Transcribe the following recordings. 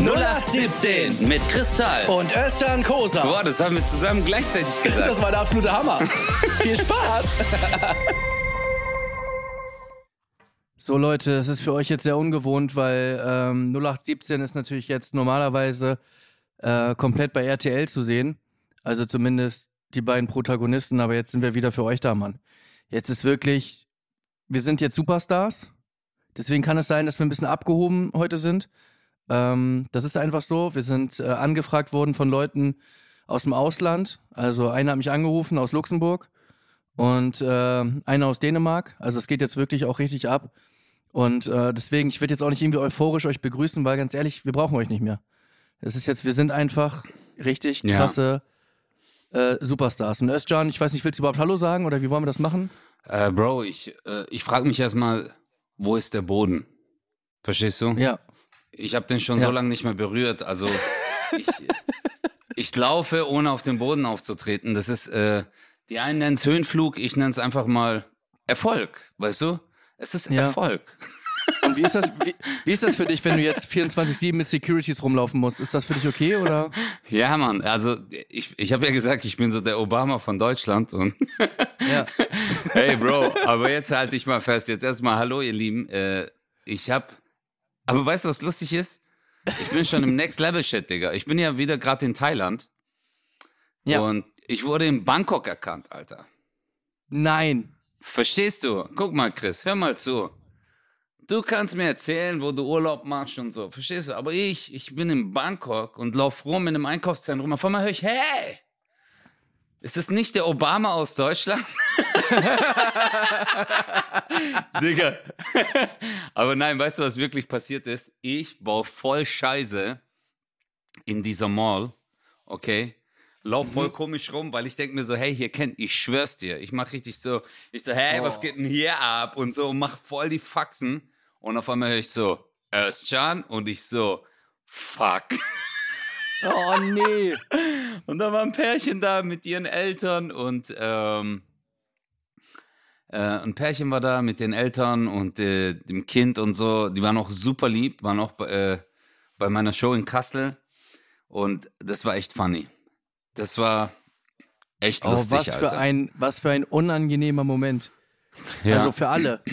0817 mit Kristall. Und Özcan Kosa. Boah, das haben wir zusammen gleichzeitig gesagt. Das war der absolute Hammer. Viel Spaß. So Leute, es ist für euch jetzt sehr ungewohnt, weil ähm, 0817 ist natürlich jetzt normalerweise äh, komplett bei RTL zu sehen. Also zumindest die beiden Protagonisten, aber jetzt sind wir wieder für euch da, Mann. Jetzt ist wirklich, wir sind jetzt Superstars. Deswegen kann es sein, dass wir ein bisschen abgehoben heute sind. Ähm, das ist einfach so. Wir sind äh, angefragt worden von Leuten aus dem Ausland. Also einer hat mich angerufen aus Luxemburg und äh, einer aus Dänemark. Also es geht jetzt wirklich auch richtig ab. Und äh, deswegen, ich werde jetzt auch nicht irgendwie euphorisch euch begrüßen, weil ganz ehrlich, wir brauchen euch nicht mehr. Es ist jetzt, wir sind einfach richtig Ja. krasse äh, Superstars. Und Özcan, ich weiß nicht, willst du überhaupt Hallo sagen oder wie wollen wir das machen? Äh, Bro, ich, äh, ich frage mich erstmal, wo ist der Boden? Verstehst du? Ja. Ich habe den schon Ja. so lange nicht mehr berührt. Also ich, ich laufe, ohne auf den Boden aufzutreten. Das ist, äh, die einen nennen es Höhenflug, ich nenne es einfach mal Erfolg, weißt du? Es ist Ja. Erfolg. Und wie ist das, wie, wie ist das für dich, wenn du jetzt 24-7 mit Securities rumlaufen musst? Ist das für dich okay oder? Ja, Mann, also ich, ich habe ja gesagt, ich bin so der Obama von Deutschland und Ja. hey Bro, aber jetzt halte ich mal fest. Jetzt erstmal Hallo, ihr Lieben. Äh, ich hab, aber weißt du, was lustig ist? Ich bin schon im Next Level Shit, Digga. Ich bin ja wieder gerade in Thailand Ja. und ich wurde in Bangkok erkannt, Alter. Nein. Verstehst du? Guck mal, Chris, hör mal zu. Du kannst mir erzählen, wo du Urlaub machst und so. Verstehst du? Aber ich, ich bin in Bangkok und lauf rum in einem Einkaufszentrum. Auf einmal höre ich, hey! Ist das nicht der Obama aus Deutschland? Digga. Aber nein, weißt du, was wirklich passiert ist? Ich baue voll Scheiße in dieser Mall, okay? Lauf voll komisch rum, weil ich denke mir so, hey, hier kennt, ich schwör's dir, ich mach richtig so, ich so, hey, was Oh. geht denn hier ab? Und so, mach voll die Faxen. Und auf einmal höre ich so, Özcan und ich so, fuck. Oh nee. Und da war ein Pärchen da mit ihren Eltern und ähm, äh, ein Pärchen war da mit den Eltern und äh, dem Kind und so. Die waren auch super lieb, waren auch bei, äh, bei meiner Show in Kassel. Und das war echt funny. Das war echt Oh, lustig, was Alter. für ein, was für ein unangenehmer Moment. ja. Also für alle.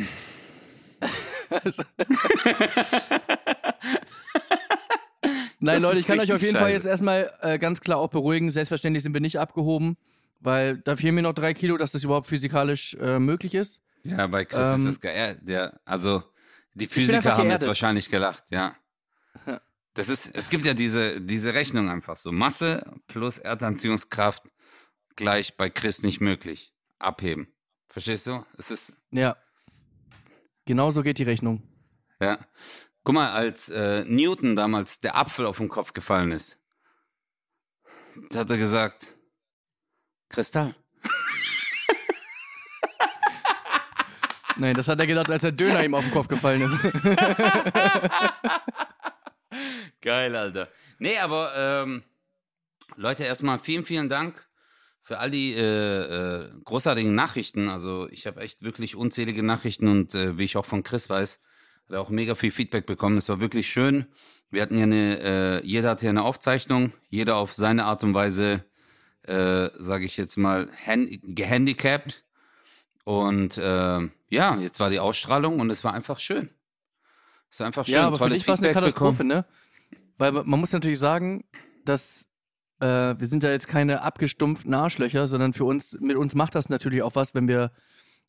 Nein, Das Leute, ich kann euch auf jeden Fall jetzt erstmal äh, ganz klar auch beruhigen. Selbstverständlich sind wir nicht abgehoben, weil da fehlen mir noch drei Kilo, dass das überhaupt physikalisch äh, möglich ist. ja, bei Chris Ähm, ist das geil. Der, also, die Physiker haben jetzt wahrscheinlich gelacht, ja. Ja. Das ist, es gibt ja diese, diese Rechnung einfach so. Masse plus Erdanziehungskraft gleich bei Chris nicht möglich. Abheben. Verstehst du? Es ist, Ja. Genau so geht die Rechnung. ja. Guck mal, als äh, Newton damals der Apfel auf den Kopf gefallen ist, da hat er gesagt, Kristall. Nein, das hat er gedacht, als der Döner ihm auf den Kopf gefallen ist. Geil, Alter. Nee, aber ähm, Leute, erstmal vielen, vielen Dank für all die äh, äh, großartigen Nachrichten. Also ich habe echt wirklich unzählige Nachrichten und äh, wie ich auch von Chris weiß, hat er auch mega viel Feedback bekommen. Es war wirklich schön. Wir hatten ja eine, äh, jeder hatte ja eine Aufzeichnung, jeder auf seine Art und Weise, äh, sage ich jetzt mal, hand gehandicapt. Und äh, ja, jetzt war die Ausstrahlung und es war einfach schön. Es war einfach schön. ja, aber für tolles dich war es eine Feedback Katastrophe, bekommen. ne? Weil man muss natürlich sagen, dass äh, wir sind ja jetzt keine abgestumpften Arschlöcher, sondern für uns, mit uns macht das natürlich auch was, wenn wir,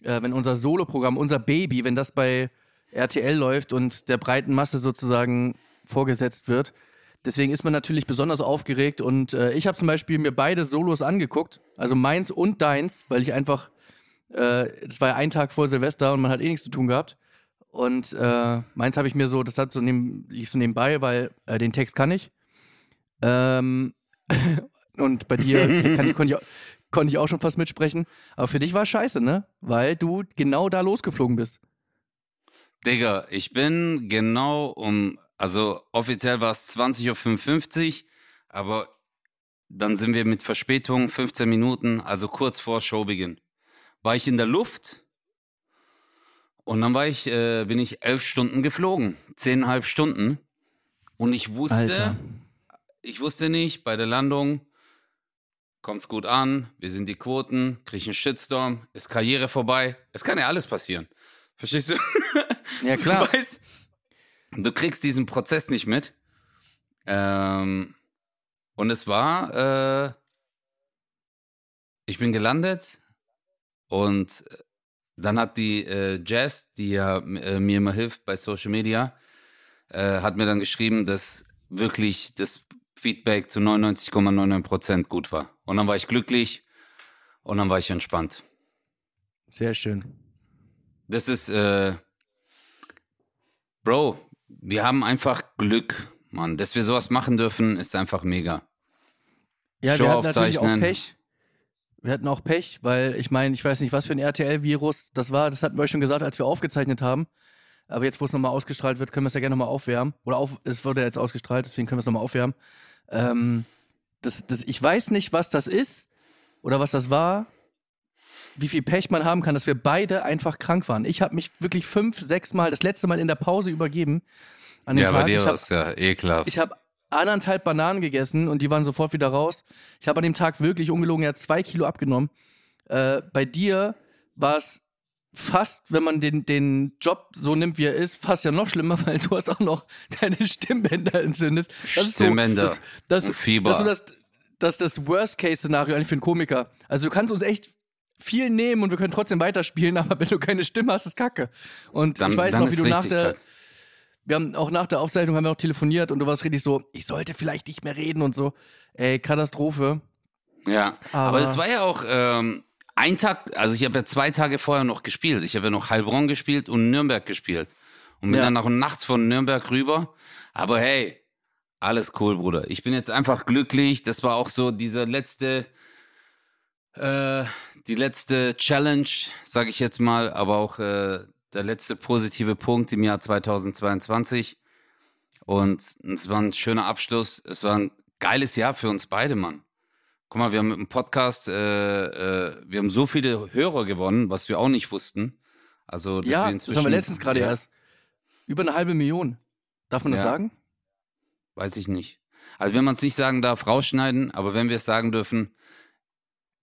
äh, wenn unser Soloprogramm, unser Baby, wenn das bei RTL läuft und der breiten Masse sozusagen vorgesetzt wird. Deswegen ist man natürlich besonders aufgeregt und äh, ich habe zum Beispiel mir beide Solos angeguckt, also meins und deins, weil ich einfach, äh, es war ja ein Tag vor Silvester und man hat eh nichts zu tun gehabt. Und äh, meins habe ich mir so, das hat so neben, lief so nebenbei, weil äh, den Text kann ich. Ähm, und bei dir kann, konnte, ich, auch- konnte ich auch schon fast mitsprechen. Aber für dich war es scheiße, ne? Weil du genau da losgeflogen bist. Digga, ich bin genau um, also offiziell war es 20.55 Uhr, aber dann sind wir mit Verspätung 15 Minuten, also kurz vor Showbeginn. War ich in der Luft und dann war ich, äh, bin ich elf Stunden geflogen, zehneinhalb Stunden. Und ich wusste, Alter. ich wusste nicht, bei der Landung kommt's gut an, wir sind die Quoten, krieg ich einen Shitstorm, ist Karriere vorbei. Es kann ja alles passieren. Verstehst du? Ja, klar. Du du kriegst diesen Prozess nicht mit. Ähm, und es war, äh, ich bin gelandet und dann hat die äh, Jazz, die ja äh, mir immer hilft bei Social Media, äh, hat mir dann geschrieben, dass wirklich das Feedback zu 99,99% gut war. Und dann war ich glücklich und dann war ich entspannt. Sehr schön. Das ist, äh, Bro, wir haben einfach Glück, Mann. Dass wir sowas machen dürfen, ist einfach mega. Ja, Show wir hatten natürlich auch. Pech. Wir hatten auch Pech, weil ich meine, ich weiß nicht, was für ein RTL-Virus das war. Das hatten wir euch schon gesagt, als wir aufgezeichnet haben. Aber jetzt, wo es nochmal ausgestrahlt wird, können wir es ja gerne nochmal aufwärmen. Oder auf, es wurde jetzt ausgestrahlt, deswegen können wir es nochmal aufwärmen. Ähm, das, das, ich weiß nicht, was das ist oder was das war, wie viel Pech man haben kann, dass wir beide einfach krank waren. Ich habe mich wirklich fünf, sechs Mal, das letzte Mal in der Pause übergeben. An dem Ja, Tag. bei dir war es ja ekelhaft. ich habe anderthalb Bananen gegessen und die waren sofort wieder raus. Ich habe an dem Tag wirklich ungelogen ja zwei Kilo abgenommen. Äh, bei dir war es fast, wenn man den, den Job so nimmt, wie er ist, fast ja noch schlimmer, weil du hast auch noch deine Stimmbänder entzündet. Das ist Stimmbänder So, das, das, Fieber. Das ist so das, das, ist das Worst-Case-Szenario eigentlich für einen Komiker. Also du kannst uns echt viel nehmen und wir können trotzdem weiterspielen, aber wenn du keine Stimme hast, ist Kacke. Und Dann- ich weiß noch, wie du nach der, kacke. wir haben auch nach der Aufzeichnung haben wir noch telefoniert und du warst richtig so, ich sollte vielleicht nicht mehr reden und so. Ey, Katastrophe. Ja, aber, es war ja auch ähm, ein Tag, also ich habe ja zwei Tage vorher noch gespielt. Ich habe ja noch Heilbronn gespielt und Nürnberg gespielt. Und bin Ja. dann auch nachts von Nürnberg rüber. Aber hey, alles cool, Bruder. Ich bin jetzt einfach glücklich. Das war auch so dieser letzte, äh, die letzte Challenge, sage ich jetzt mal, aber auch äh, der letzte positive Punkt im Jahr 2022. Und es war ein schöner Abschluss. Es war ein geiles Jahr für uns beide, Mann. Guck mal, wir haben mit dem Podcast, äh, äh, wir haben so viele Hörer gewonnen, was wir auch nicht wussten. Also, dass ja, wir das inzwischen, haben wir letztens gerade ja, erst. Über eine halbe Million. Darf man das Ja. sagen? Weiß ich nicht. Also, wenn man es nicht sagen darf, rausschneiden, aber wenn wir es sagen dürfen,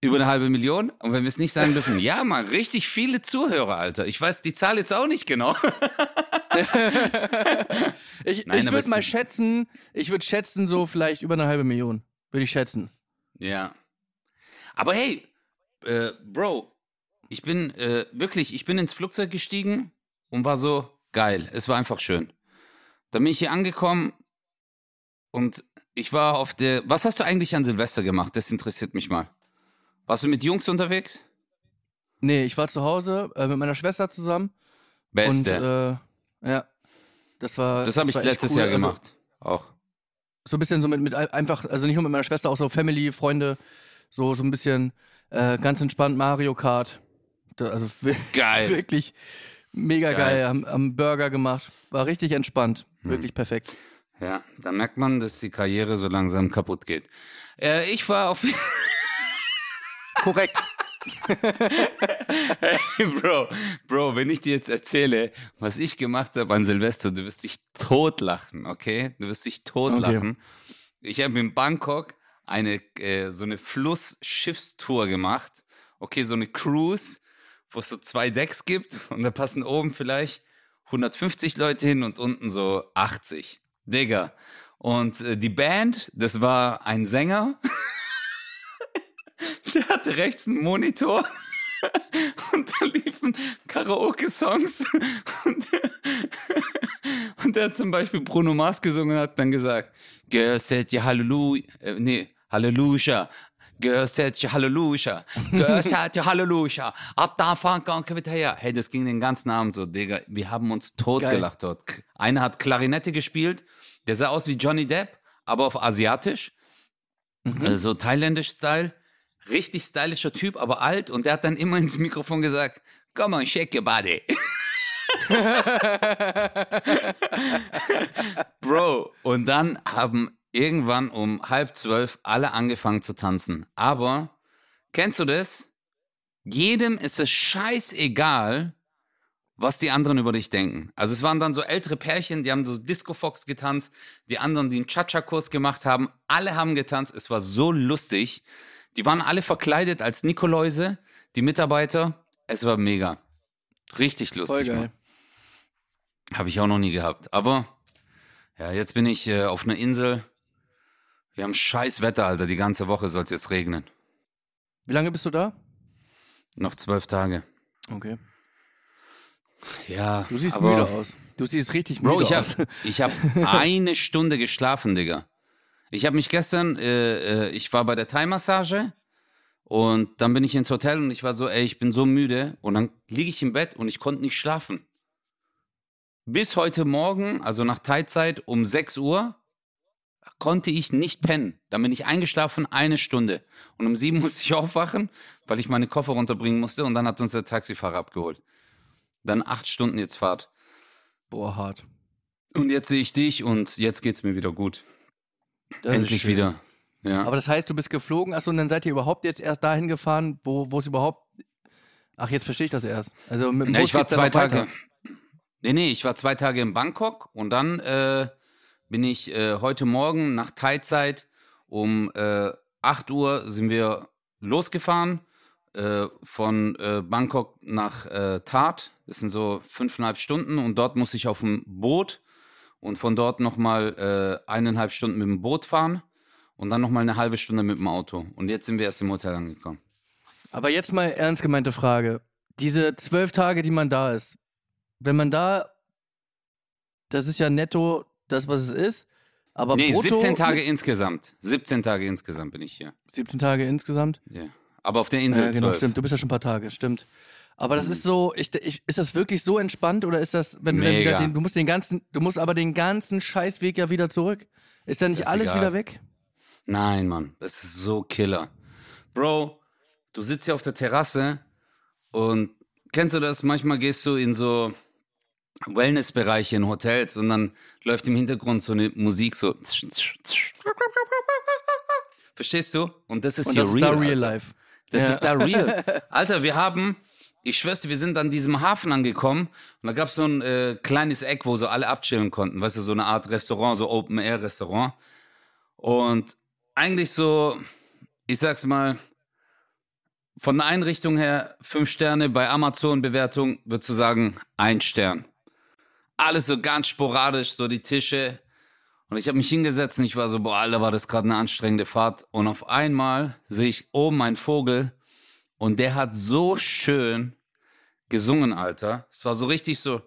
über eine halbe Million. Und wenn wir es nicht sagen dürfen, ja, Mann, richtig viele Zuhörer, Alter. Ich weiß die Zahl jetzt auch nicht genau. Ich, Nein, ich würde mal schätzen, ich würde schätzen, so vielleicht über eine halbe Million. Würde ich schätzen. Ja. Aber hey, äh, Bro, ich bin äh, wirklich, ich bin ins Flugzeug gestiegen und war so geil. Es war einfach schön. Dann bin ich hier angekommen und ich war auf der. Was hast du eigentlich an Silvester gemacht? Das interessiert mich mal. Warst du mit Jungs unterwegs? Nee, ich war zu Hause äh, mit meiner Schwester zusammen. Beste. Und äh, ja. Das war. das habe ich letztes cool. Jahr Also, gemacht. Auch. so ein bisschen so mit, mit ein- einfach, also nicht nur mit meiner Schwester, auch so Family, Freunde, so, so ein bisschen äh, ganz entspannt Mario Kart. Da, also Geil. wirklich mega Geil. geil. Haben, haben Burger gemacht. War richtig entspannt. Hm. Wirklich perfekt. Ja, da merkt man, dass die Karriere so langsam kaputt geht. Äh, ich war auf. Korrekt. Hey, Bro, Bro, wenn ich dir jetzt erzähle, was ich gemacht habe an Silvester, du wirst dich totlachen, okay? Du wirst dich totlachen. Ich habe in Bangkok eine äh, so eine Flussschiffstour gemacht. Okay, so eine Cruise, wo es so zwei Decks gibt und da passen oben vielleicht 150 Leute hin und unten so 80. Digga. Und äh, die Band, das war ein Sänger. Der hatte rechts einen Monitor und da liefen Karaoke-Songs. Und, und der hat zum Beispiel Bruno Mars gesungen und hat dann gesagt, Girl said you Halleluja, äh, nee, Halleluja, Girl said you Halleluja, Girl said you Halleluja, ab da fahren komm wieder her. Hey, das ging den ganzen Abend so, Digga, wir haben uns totgelacht dort. Einer hat Klarinette gespielt, der sah aus wie Johnny Depp, aber auf asiatisch, äh, so thailändisch Style. Richtig stylischer Typ, aber alt. Und der hat dann immer ins Mikrofon gesagt, come on, shake your body. Bro, und dann haben irgendwann um halb zwölf alle angefangen zu tanzen. Aber, kennst du das? Jedem ist es scheißegal, was die anderen über dich denken. Also es waren dann so ältere Pärchen, die haben so Disco Fox getanzt, die anderen, die einen Cha-Cha-Kurs gemacht haben, alle haben getanzt. Es war so lustig. Die waren alle verkleidet als Nikoläuse, die Mitarbeiter. Es war mega. Richtig lustig. Voll geil. Habe ich auch noch nie gehabt. Aber ja, jetzt bin ich äh, auf einer Insel. Wir haben scheiß Wetter, Alter. Die ganze Woche soll es jetzt regnen. Wie lange bist du da? Noch zwölf Tage. Okay. Ja. Du siehst müde aus. Du siehst richtig müde Bro, ich aus. habe ich hab eine Stunde geschlafen, Digga. Ich habe mich gestern, äh, äh, ich war bei der Thai-Massage und dann bin ich ins Hotel und ich war so, ey, ich bin so müde und dann liege ich im Bett und ich konnte nicht schlafen. Bis heute Morgen, also nach Thai-Zeit um 6 Uhr, konnte ich nicht pennen. Dann bin ich eingeschlafen, eine Stunde. Und um 7 musste ich aufwachen, weil ich meine Koffer runterbringen musste und dann hat uns der Taxifahrer abgeholt. Dann acht Stunden jetzt Fahrt. Boah, hart. Und jetzt sehe ich dich und jetzt geht's mir wieder gut. Das Endlich wieder. Ja. Aber das heißt, du bist geflogen, achso, und dann seid ihr überhaupt jetzt erst dahin gefahren, wo wo es überhaupt. Ach, jetzt verstehe ich das erst. Also mit dem ja, Bus ich war zwei weiter. Tage. Nee, nee, ich war zwei Tage in Bangkok und dann äh, bin ich äh, heute Morgen nach Thai-Zeit um äh, 8 Uhr sind wir losgefahren äh, von äh, Bangkok nach äh, Tat. Das sind so fünfeinhalb Stunden und dort muss ich auf dem Boot und von dort nochmal äh, eineinhalb Stunden mit dem Boot fahren und dann nochmal eine halbe Stunde mit dem Auto. Und jetzt sind wir erst im Hotel angekommen. Aber jetzt mal ernst gemeinte Frage. Diese zwölf Tage, die man da ist, wenn man da, das ist ja netto das, was es ist, aber nee, brutto, 17 Tage insgesamt. 17 Tage insgesamt bin ich hier. 17 Tage insgesamt. Ja. Aber auf der Insel Ja, genau, 12. stimmt. Du bist ja schon ein paar Tage, stimmt. Aber das ist so, ich, ich, ist das wirklich so entspannt oder ist das, wenn du dann wieder Mega. den, du musst den ganzen, du musst aber den ganzen Scheißweg ja wieder zurück? Ist dann nicht ist alles egal. wieder weg? Nein, Mann, das ist so Killer. Bro, du sitzt hier auf der Terrasse und kennst du das? Manchmal gehst du in so Wellnessbereiche in Hotels und dann läuft im Hintergrund so eine Musik so. Verstehst du? Und das ist Und hier das ist real. da real Alter. life. Das Ja. ist da real. Alter, wir haben, ich schwör's dir, wir sind an diesem Hafen angekommen und da gab's so ein äh, kleines Eck, wo so alle abchillen konnten. Weißt du, so eine Art Restaurant, so Open-Air-Restaurant. Und eigentlich so, ich sag's mal, von der Einrichtung her fünf Sterne, bei Amazon-Bewertung würdest du sagen ein Stern. Alles so ganz sporadisch, so die Tische. Und ich habe mich hingesetzt und ich war so, boah, Alter, war das gerade eine anstrengende Fahrt. Und auf einmal sehe ich oben einen Vogel und der hat so schön gesungen, Alter. Es war so richtig so,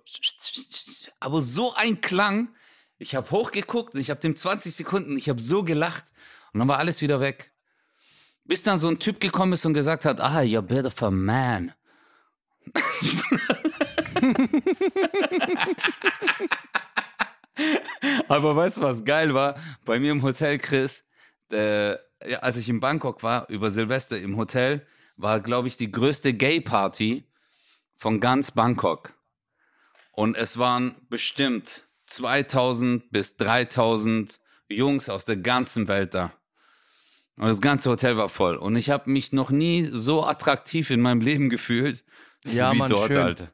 aber so ein Klang. Ich habe hochgeguckt und ich habe dem 20 Sekunden, ich habe so gelacht und dann war alles wieder weg. Bis dann so ein Typ gekommen ist und gesagt hat, ah, you're of a man. Aber weißt du, was geil war? Bei mir im Hotel, Chris, äh, als ich in Bangkok war, über Silvester im Hotel, war, glaube ich, die größte Gay-Party von ganz Bangkok. Und es waren bestimmt 2000 bis 3000 Jungs aus der ganzen Welt da. Und das ganze Hotel war voll. Und ich habe mich noch nie so attraktiv in meinem Leben gefühlt Ja, wie Mann, dort, schön. Alter.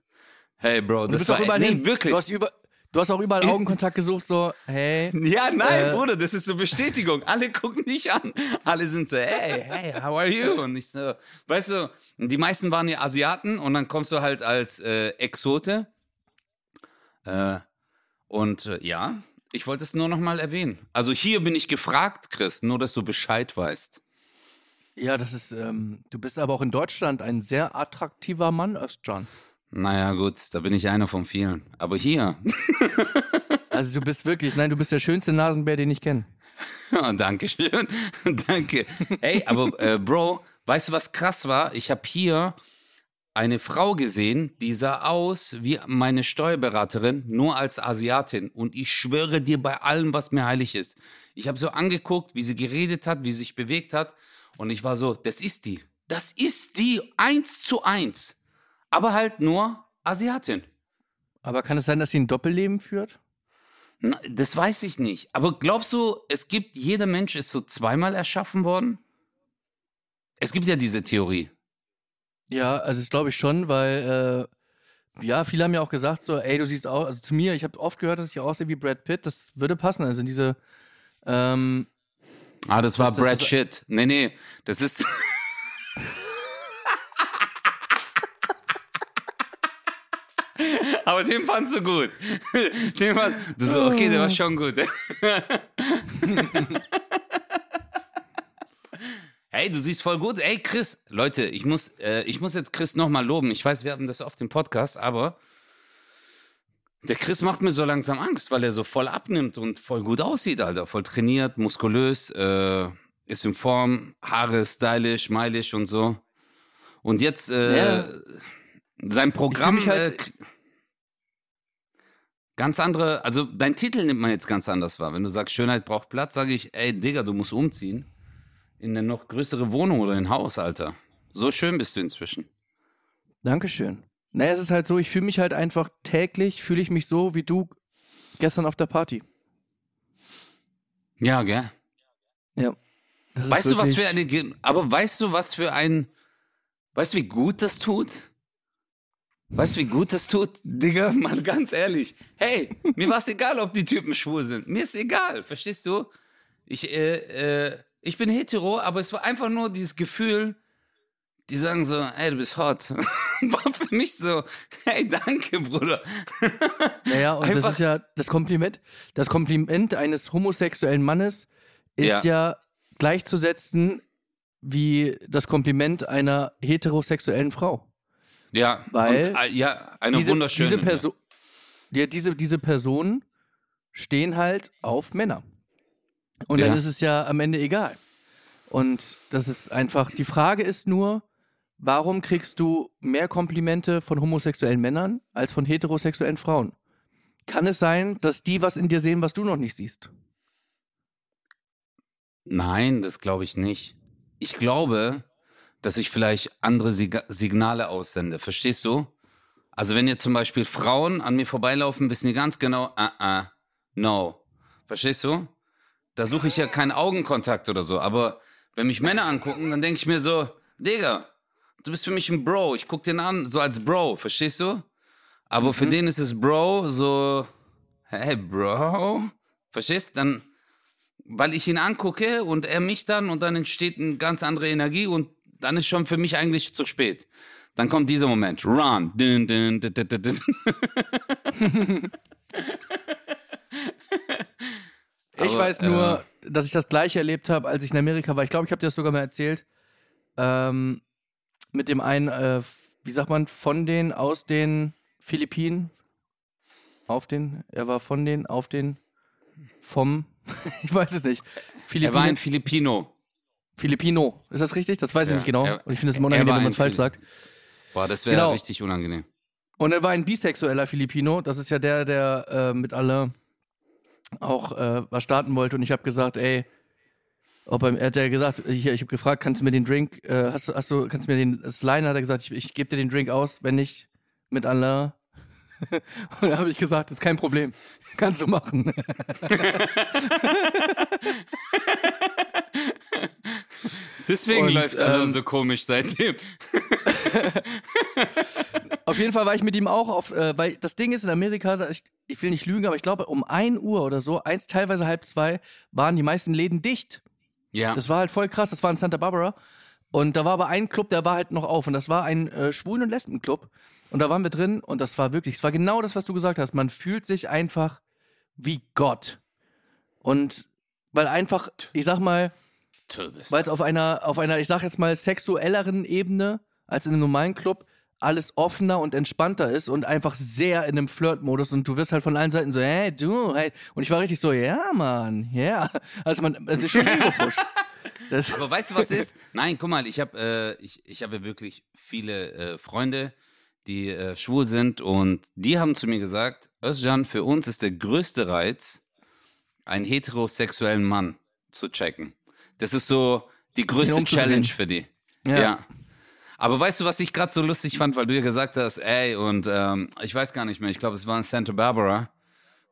Hey, Bro, das war nee, wirklich. Du hast, über, du hast auch überall Augenkontakt gesucht, so, hey. Ja, nein, Äh, Bruder, das ist so Bestätigung. Alle gucken dich an. Alle sind so, hey, hey, how are you? Und ich so, weißt du, die meisten waren ja Asiaten und dann kommst du halt als äh, Exote. Äh, und äh, ja, ich wollte es nur noch mal erwähnen. Also hier bin ich gefragt, Chris, nur dass du Bescheid weißt. Ja, das ist, ähm, du bist aber auch in Deutschland ein sehr attraktiver Mann, Özcan. Naja, gut, da bin ich einer von vielen. Aber hier, Also du bist wirklich, nein, du bist der schönste Nasenbär, den ich kenne. Ja, Dankeschön. Danke. Ey, aber äh, Bro, weißt du, was krass war? Ich habe hier eine Frau gesehen, die sah aus wie meine Steuerberaterin, nur als Asiatin. Und ich schwöre dir bei allem, was mir heilig ist. Ich habe so angeguckt, wie sie geredet hat, wie sie sich bewegt hat. Und ich war so, das ist die. Das ist die eins zu eins. Aber halt nur Asiatin. Aber kann es sein, dass sie ein Doppelleben führt? Na, das weiß ich nicht. Aber glaubst du, es gibt, jeder Mensch ist so zweimal erschaffen worden? Es gibt ja diese Theorie. Ja, also das glaube ich schon, weil äh, ja, viele haben ja auch gesagt, so, ey, du siehst aus, also zu mir, ich habe oft gehört, dass ich aussehe wie Brad Pitt, das würde passen. Also diese, ähm, Ah, das war Das- das Brad ist- Shit. Nee, nee, das ist. Aber den fandst du gut. Den fandst, du so, okay, der war schon gut. Hey, du siehst voll gut. Ey, Chris, Leute, ich muss, äh, ich muss jetzt Chris nochmal loben. Ich weiß, wir haben das oft im Podcast, aber der Chris macht mir so langsam Angst, weil er so voll abnimmt und voll gut aussieht, Alter. Voll trainiert, muskulös, äh, ist in Form, Haare stylisch, meilig und so. Und jetzt äh, Ja. sein Programm. mich halt- äh, ganz andere, also dein Titel nimmt man jetzt ganz anders wahr. Wenn du sagst, Schönheit braucht Platz, sage ich, ey, Digga, du musst umziehen. In eine noch größere Wohnung oder ein Haus, Alter. So schön bist du inzwischen. Dankeschön. Naja, es ist halt so, ich fühle mich halt einfach täglich, fühle ich mich so wie du gestern auf der Party. Ja, gell? Ja. Weißt du, was für eine. Aber weißt du, was für ein. Weißt du, wie gut das tut? Weißt du, wie gut das tut? Digga, mal ganz ehrlich. Hey, mir war es egal, ob die Typen schwul sind. Mir ist egal, verstehst du? Ich, äh, äh, ich bin hetero, aber es war einfach nur dieses Gefühl, die sagen so, ey, du bist hot. War für mich so, hey, danke, Bruder. Naja, und das Einfach- ist ja das Kompliment. Das Kompliment eines homosexuellen Mannes ist ja, gleichzusetzen wie das Kompliment einer heterosexuellen Frau. Ja, Weil und, äh, ja, eine diese, wunderschöne. diese, Perso ja, diese, diese Personen stehen halt auf Männer. Und Ja. dann ist es ja am Ende egal. Und das ist einfach, die Frage ist nur, warum kriegst du mehr Komplimente von homosexuellen Männern als von heterosexuellen Frauen? Kann es sein, dass die was in dir sehen, was du noch nicht siehst? Nein, das glaube ich nicht. Ich glaube, dass ich vielleicht andere Sig Signale aussende. Verstehst du? Also wenn jetzt zum Beispiel Frauen an mir vorbeilaufen, wissen die ganz genau, ah, ah, no. Verstehst du? Da suche ich ja keinen Augenkontakt oder so. Aber wenn mich Männer angucken, dann denke ich mir so, Digga, du bist für mich ein Bro. Ich guck den an, so als Bro. Verstehst du? Aber für den ist es Bro so, hey Bro. Verstehst? Dann weil ich ihn angucke und er mich dann und dann entsteht eine ganz andere Energie und dann ist schon für mich eigentlich zu spät. Dann kommt dieser Moment. Run. Dun, dun, dun. Ich Aber, weiß nur, dass ich das gleiche erlebt habe, als ich in Amerika war. Ich glaube, ich habe dir das sogar mal erzählt. Ähm, mit dem einen, äh, wie sagt man, von den, aus den Philippinen. Auf den, er war von den, auf den, vom, ich weiß es nicht. Er war Philippinen, ein Filipino. Filipino, ist das richtig? Das weiß ich Ja, nicht genau. er- Und ich finde es er immer unangenehm, wenn man es falsch sagt. Boah, das wäre Genau. richtig unangenehm. Und er war ein bisexueller Filipino. Das ist ja der, der äh, mit alle auch äh, was starten wollte. Und ich habe gesagt, ey, ob er, er hat ja gesagt, hier, ich habe gefragt, kannst du mir den Drink, äh, hast, du- hast du, kannst du mir den, das Line hat er gesagt, ich, ich gebe dir den Drink aus, wenn nicht mit Allah. Und da habe ich gesagt, das ist kein Problem, kannst du machen. Deswegen Und, läuft er ähm, so komisch seitdem. auf jeden Fall war ich mit ihm auch auf, äh, weil das Ding ist in Amerika, ich, ich will nicht lügen, aber ich glaube um 1 Uhr oder so, eins, teilweise halb zwei, waren die meisten Läden dicht. Ja. Das war halt voll krass, das war in Santa Barbara. Und da war aber ein Club, der war halt noch auf. Und das war ein äh, Schwulen- und Lesben-Club. Und da waren wir drin und das war wirklich, es war genau das, was du gesagt hast. Man fühlt sich einfach wie Gott. Und weil einfach, ich sag mal, weil es auf einer, auf einer, ich sag jetzt mal, sexuelleren Ebene als in einem normalen Club alles offener und entspannter ist und einfach sehr in einem Flirt-Modus und du wirst halt von allen Seiten so, hey, du, hey. Und ich war richtig so, ja, Mann, ja. Also man, es ist schon Ego-Push. Das, Aber weißt du, was ist? Nein, guck mal, ich habe äh, ich, ich hab ja wirklich viele äh, Freunde, die äh, schwul sind und die haben zu mir gesagt, Özcan, für uns ist der größte Reiz, einen heterosexuellen Mann zu checken. Das ist so die größte. Challenge für die. Ja. Ja. Aber weißt du, was ich gerade so lustig fand, weil du ja gesagt hast, ey, und ähm, ich weiß gar nicht mehr, ich glaube, es war in Santa Barbara.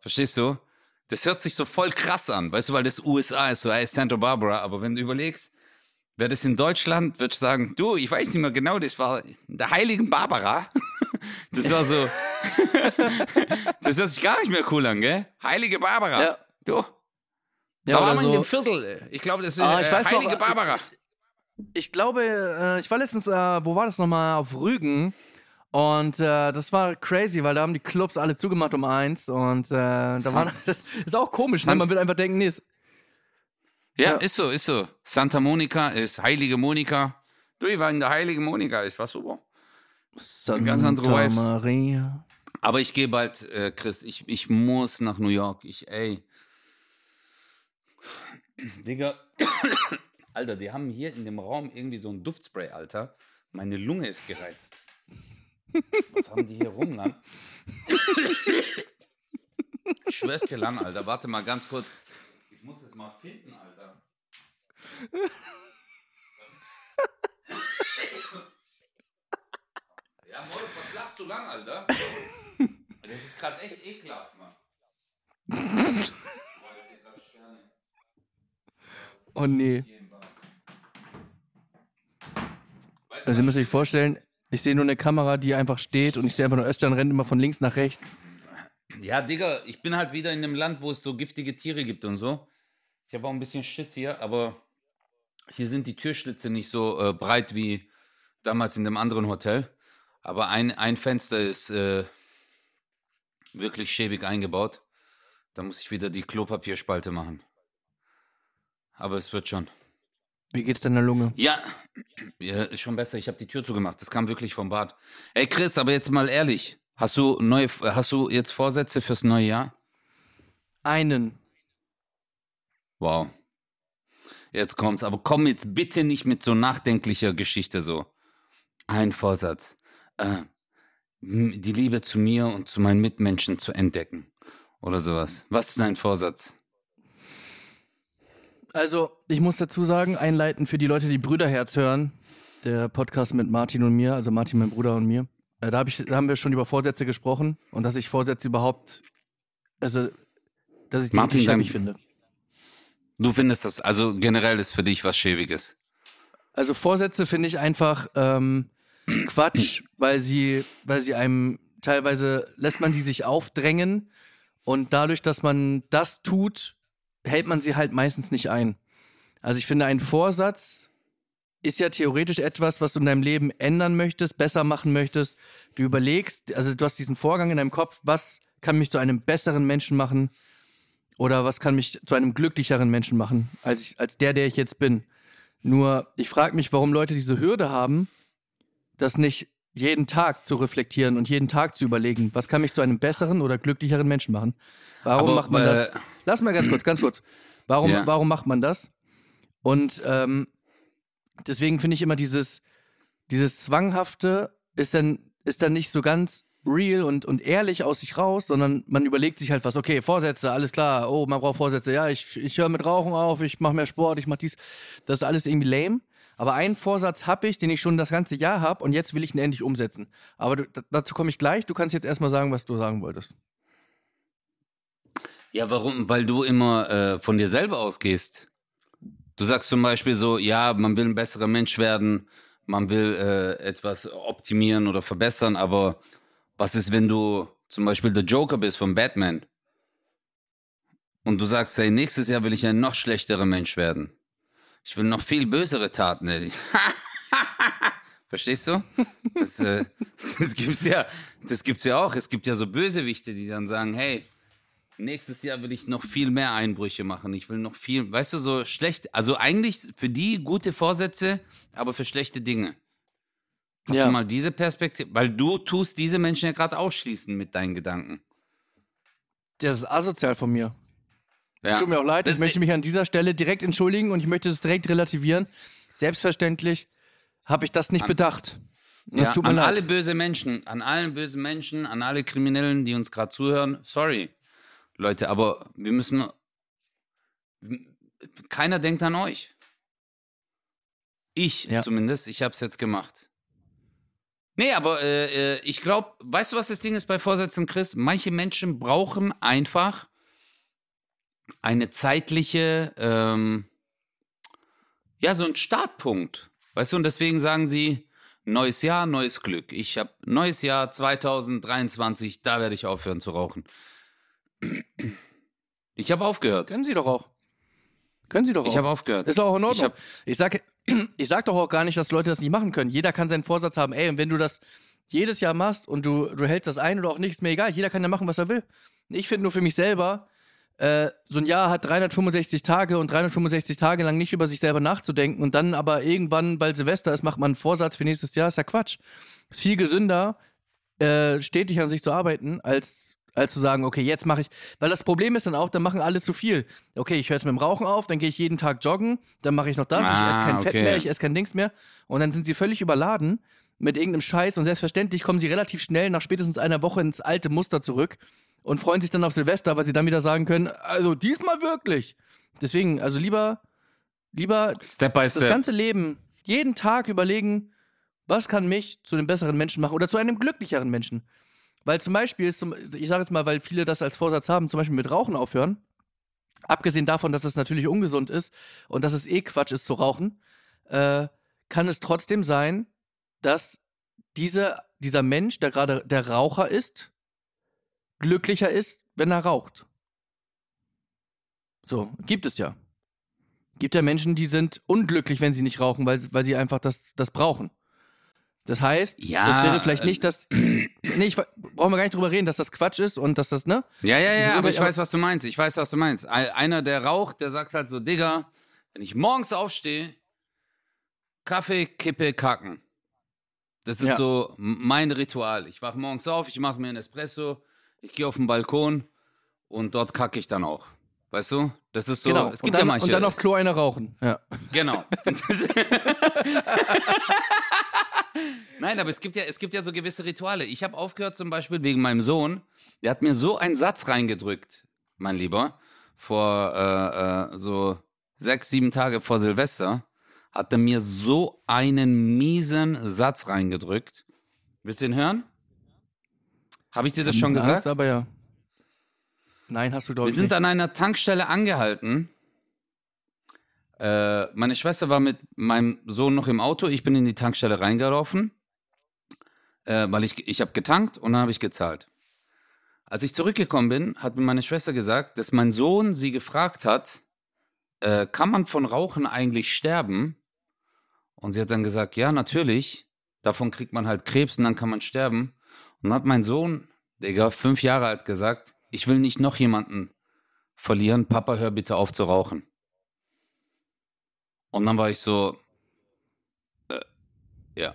Verstehst du? Das hört sich so voll krass an, weißt du, weil das USA ist, so, ey, Santa Barbara. Aber wenn du überlegst, wäre das in Deutschland, würde ich sagen, du, ich weiß nicht mehr genau, das war in der heiligen Barbara. Das war so. das hört sich gar nicht mehr cool an, gell? Heilige Barbara. Ja. Du. Ja, da oder waren wir in so. dem Viertel. Ich glaube, das ist Ah, ich äh, weiß noch, Heilige äh, Barbara. Ich glaube, äh, ich war letztens, äh, wo war das nochmal? Auf Rügen. Und äh, das war crazy, weil da haben die Clubs alle zugemacht um eins. Und äh, da waren, das ist auch komisch, ne? Sant- man wird einfach denken, nee, ist, Ja, Ja. ist so, ist so. Santa Monica ist Heilige Monika. Du, ich war in der Heiligen Monika, ist was super. Santa ganz andere Vibes. Maria. Aber ich gehe bald, äh, Chris, ich, ich muss nach New York. Ich, ey. Digga. Alter, die haben hier in dem Raum irgendwie so ein Duftspray, Alter. Meine Lunge ist gereizt. Was haben die hier rumlang? Ich schwör's dir lang, Alter. Warte mal ganz kurz. Ich muss es mal finden, Alter. Ja, Molf, was lachst du lang, Alter? Das ist gerade echt ekelhaft, Mann. Boah, das sind grad Sterne. Oh nee. Also ihr müsst euch vorstellen, ich sehe nur eine Kamera, die einfach steht und ich sehe einfach nur Östern rennt immer von links nach rechts. Ja, Digga, ich bin halt wieder in einem Land, wo es so giftige Tiere gibt und so. Ich habe auch ein bisschen Schiss hier, aber hier sind die Türschlitze nicht so äh, breit wie damals in dem anderen Hotel. Aber ein, ein Fenster ist äh, wirklich schäbig eingebaut. Da muss ich wieder die Klopapierspalte machen. Aber es wird schon. Wie geht's deiner Lunge? Ja, ja ist schon besser. Ich habe die Tür zugemacht. Das kam wirklich vom Bad. Ey Chris, aber jetzt mal ehrlich. Hast du neue, hast du jetzt Vorsätze fürs neue Jahr? Einen. Wow. Jetzt kommt's. Aber komm jetzt bitte nicht mit so nachdenklicher Geschichte so. Ein Vorsatz. Äh, die Liebe zu mir und zu meinen Mitmenschen zu entdecken. Oder sowas. Was ist dein Vorsatz? Also, ich muss dazu sagen, einleiten für die Leute, die Brüderherz hören, der Podcast mit Martin und mir, also Martin, mein Bruder und mir. Äh, da, hab ich, da haben wir schon über Vorsätze gesprochen und dass ich Vorsätze überhaupt, also, dass ich die Martin, schäbig finde. Du findest das, also generell ist für dich was Schäbiges. Also Vorsätze finde ich einfach ähm, Quatsch, weil sie, weil sie einem teilweise lässt man sie sich aufdrängen und dadurch, dass man das tut, hält man sie halt meistens nicht ein. Also ich finde, ein Vorsatz ist ja theoretisch etwas, was du in deinem Leben ändern möchtest, besser machen möchtest. Du überlegst, also du hast diesen Vorgang in deinem Kopf, was kann mich zu einem besseren Menschen machen oder was kann mich zu einem glücklicheren Menschen machen, als, ich, als der, der ich jetzt bin. Nur, ich frage mich, warum Leute diese Hürde haben, das nicht jeden Tag zu reflektieren und jeden Tag zu überlegen, was kann mich zu einem besseren oder glücklicheren Menschen machen. Warum Aber, macht man das? äh, Lass mal ganz kurz, ganz kurz. Warum, Ja. warum macht man das? Und ähm, deswegen finde ich immer dieses, dieses Zwanghafte ist dann, ist dann nicht so ganz real und, und ehrlich aus sich raus, sondern man überlegt sich halt was, okay, Vorsätze, alles klar, oh, man braucht Vorsätze, ja, ich, ich höre mit Rauchen auf, ich mache mehr Sport, ich mache dies, das ist alles irgendwie lame. Aber einen Vorsatz habe ich, den ich schon das ganze Jahr habe und jetzt will ich ihn endlich umsetzen. Aber du, dazu komme ich gleich, du kannst jetzt erstmal sagen, was du sagen wolltest. Ja, warum? Weil du immer äh, von dir selber ausgehst. Du sagst zum Beispiel so, ja, man will ein besserer Mensch werden, man will äh, etwas optimieren oder verbessern, aber was ist, wenn du zum Beispiel der Joker bist von Batman? Und du sagst, hey, nächstes Jahr will ich ein noch schlechterer Mensch werden. Ich will noch viel bösere Taten. ey. Verstehst du? Das, äh, das gibt's ja, das gibt's ja auch. Es gibt ja so Bösewichte, die dann sagen, hey, nächstes Jahr will ich noch viel mehr Einbrüche machen. Ich will noch viel, weißt du, so schlecht. Also eigentlich für die gute Vorsätze, aber für schlechte Dinge. Hast Ja. du mal diese Perspektive? Weil du tust diese Menschen ja gerade ausschließen mit deinen Gedanken. Das ist asozial von mir. Es Ja. tut mir auch leid, Das- ich möchte mich an dieser Stelle direkt entschuldigen und ich möchte das direkt relativieren. Selbstverständlich habe ich das nicht An- bedacht. Das Ja, tut mir an leid. alle böse Menschen, an allen bösen Menschen, an alle Kriminellen, die uns gerade zuhören, sorry, Leute, aber wir müssen. Keiner denkt an euch. Ich Ja. zumindest, ich habe es jetzt gemacht. Nee, aber äh, äh, ich glaube, weißt du, was das Ding ist bei Vorsätzen, Chris? Manche Menschen brauchen einfach eine zeitliche, ähm, ja, so einen Startpunkt. Weißt du, und deswegen sagen sie, neues Jahr, neues Glück. Ich habe neues Jahr 2023, da werde ich aufhören zu rauchen. Ich habe aufgehört. Können Sie doch auch. Können Sie doch auch. Ich habe aufgehört. Ist doch auch in Ich Ordnung. hab- Ich, sag, ich sag doch auch gar nicht, dass Leute das nicht machen können. Jeder kann seinen Vorsatz haben, ey, und wenn du das jedes Jahr machst und du, du hältst das ein oder auch nicht, ist mir egal. Jeder kann ja machen, was er will. Ich finde nur für mich selber, äh, so ein Jahr hat 365 Tage und 365 Tage lang nicht über sich selber nachzudenken und dann aber irgendwann, weil Silvester ist, macht man einen Vorsatz für nächstes Jahr, ist ja Quatsch. Ist viel gesünder, äh, stetig an sich zu arbeiten, als, als zu sagen, okay, jetzt mache ich. Weil das Problem ist dann auch, dann machen alle zu viel. Okay, ich höre jetzt mit dem Rauchen auf, dann gehe ich jeden Tag joggen, dann mache ich noch das, ich Ah, esse kein Fett okay. mehr, ich esse kein Dings mehr. Und dann sind sie völlig überladen mit irgendeinem Scheiß und selbstverständlich kommen sie relativ schnell nach spätestens einer Woche ins alte Muster zurück und freuen sich dann auf Silvester, weil sie dann wieder sagen können, also diesmal wirklich. Deswegen, also lieber, lieber Step by das Step. ganze Leben, jeden Tag überlegen, was kann mich zu einem besseren Menschen machen oder zu einem glücklicheren Menschen. Weil zum Beispiel, ist ich sage jetzt mal, weil viele das als Vorsatz haben, zum Beispiel mit Rauchen aufhören, abgesehen davon, dass es natürlich ungesund ist und dass es eh Quatsch ist zu rauchen, äh, kann es trotzdem sein, dass diese, dieser Mensch, der gerade der Raucher ist, glücklicher ist, wenn er raucht. So, gibt es ja. Gibt ja Menschen, die sind unglücklich, wenn sie nicht rauchen, weil, weil sie einfach das, das brauchen. Das heißt, Ja, das wäre vielleicht äh, nicht das. nee, ich, brauchen wir gar nicht drüber reden, dass das Quatsch ist und dass das, ne? Ja, ja, ja, aber ich weiß, was du meinst. Ich weiß, was du meinst. Ein- Einer, der raucht, der sagt halt so, Digga, wenn ich morgens aufstehe, Kaffee, Kippe, Kacken. Das ist Ja. so mein Ritual. Ich wach morgens auf, ich mache mir einen Espresso, ich gehe auf den Balkon und dort kacke ich dann auch. Weißt du? Das ist so, genau. es gibt und, dann, ja manche. und dann auf Klo eine rauchen. Ja. Genau. Nein, aber es gibt ja, es gibt ja so gewisse Rituale. Ich habe aufgehört zum Beispiel wegen meinem Sohn. Der hat mir so einen Satz reingedrückt, mein Lieber, vor äh, äh, so sechs, sieben Tage vor Silvester, hat er mir so einen miesen Satz reingedrückt. Willst du den hören? Habe ich dir das schon gesagt? aber ja. Nein, hast du glaube Wir ich sind nicht. an einer Tankstelle angehalten. Äh, meine Schwester war mit meinem Sohn noch im Auto. Ich bin in die Tankstelle reingelaufen, äh, weil ich, ich habe getankt und dann habe ich gezahlt. Als ich zurückgekommen bin, hat mir meine Schwester gesagt, dass mein Sohn sie gefragt hat, äh, kann man von Rauchen eigentlich sterben? Und sie hat dann gesagt, ja, natürlich. Davon kriegt man halt Krebs und dann kann man sterben. Und dann hat mein Sohn, Digga, fünf Jahre alt, gesagt, ich will nicht noch jemanden verlieren. Papa, hör bitte auf zu rauchen. Und dann war ich so, äh, ja.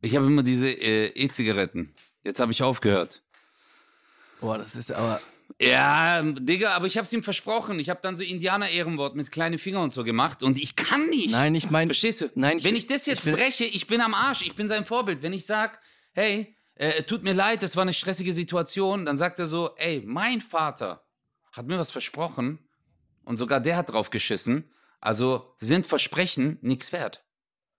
Ich habe immer diese äh, E-Zigaretten. Jetzt habe ich aufgehört. Boah, das ist aber. Ja, Digga, aber ich hab's ihm versprochen. Ich habe dann so Indianer-Ehrenwort mit kleinen Fingern und so gemacht und ich kann nicht. Nein, ich meine. Verstehst du? Nein, ich- Wenn ich das jetzt ich breche, ich bin am Arsch, ich bin sein Vorbild. Wenn ich sag, hey, äh, tut mir leid, das war eine stressige Situation, dann sagt er so, ey, mein Vater hat mir was versprochen und sogar der hat drauf geschissen. Also sind Versprechen nichts wert.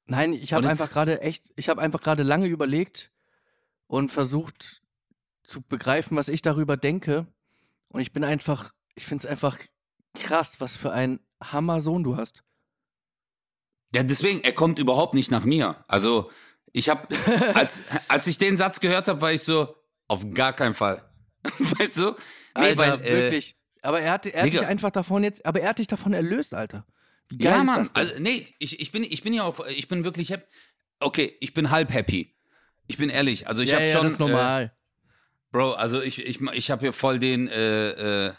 Nein, ich habe einfach gerade echt, ich habe einfach gerade lange überlegt und versucht zu begreifen, was ich darüber denke. Und ich bin einfach, ich finde es einfach krass, was für ein Hammer-Sohn du hast. Ja, deswegen, er kommt überhaupt nicht nach mir. Also, ich habe, als, als ich den Satz gehört habe, war ich so, auf gar keinen Fall. weißt du? Nee, Alter, weil, äh, wirklich. Aber er hat, er hat Digga. dich einfach davon jetzt, aber er hat dich davon erlöst, Alter. Wie geil ja, ist Mann. Also, nee, ich, ich, bin, ich bin ja auch, ich bin wirklich happy. Okay, ich bin halb happy. Ich bin ehrlich. Also, ich ja, habe ja, schon. das ist normal. Äh, Bro, also ich, ich, ich habe hier voll den äh, äh,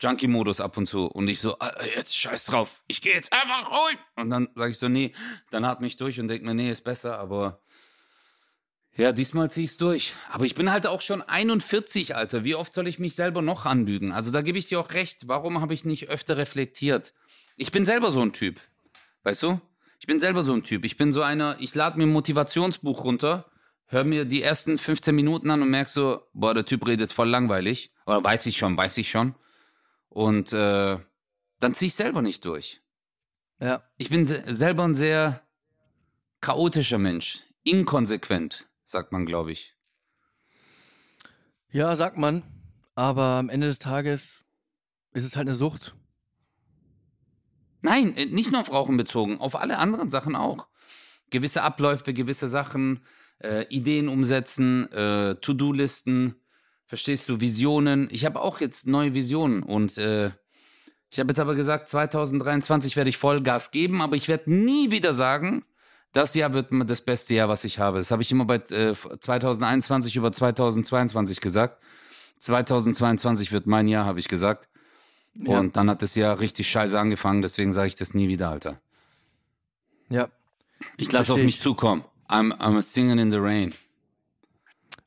Junkie-Modus ab und zu. Und ich so, jetzt scheiß drauf. Ich gehe jetzt einfach holen. Und dann sage ich so, nee. Dann atme ich durch und denke mir, nee, ist besser. Aber ja, diesmal zieh ich's durch. Aber ich bin halt auch schon 41, Alter. Wie oft soll ich mich selber noch anlügen? Also da gebe ich dir auch recht. Warum habe ich nicht öfter reflektiert? Ich bin selber so ein Typ. Weißt du? Ich bin selber so ein Typ. Ich bin so einer, ich lade mir ein Motivationsbuch runter, hör mir die ersten 15 Minuten an und merk so, boah, der Typ redet voll langweilig. Oder weiß ich schon, weiß ich schon. Und äh, dann zieh ich selber nicht durch. Ja. Ich bin se selber ein sehr chaotischer Mensch. Inkonsequent, sagt man, glaube ich. Ja, sagt man. Aber am Ende des Tages ist es halt eine Sucht. Nein, äh, nicht nur auf Rauchen bezogen, auf alle anderen Sachen auch. gewisse Abläufe, gewisse Sachen, äh, Ideen umsetzen, äh, To-Do-Listen, verstehst du, Visionen. Ich habe auch jetzt neue Visionen und äh, ich habe jetzt aber gesagt, 2023 werde ich Vollgas geben, aber ich werde nie wieder sagen, das Jahr wird das beste Jahr, was ich habe. Das habe ich immer bei äh, 2021 über 2022 gesagt. 2022 wird mein Jahr, habe ich gesagt. Ja. Und dann hat das Jahr richtig scheiße angefangen, deswegen sage ich das nie wieder, Alter. Ja. Ich lasse auf mich ich. zukommen. I'm, I'm singing in the rain.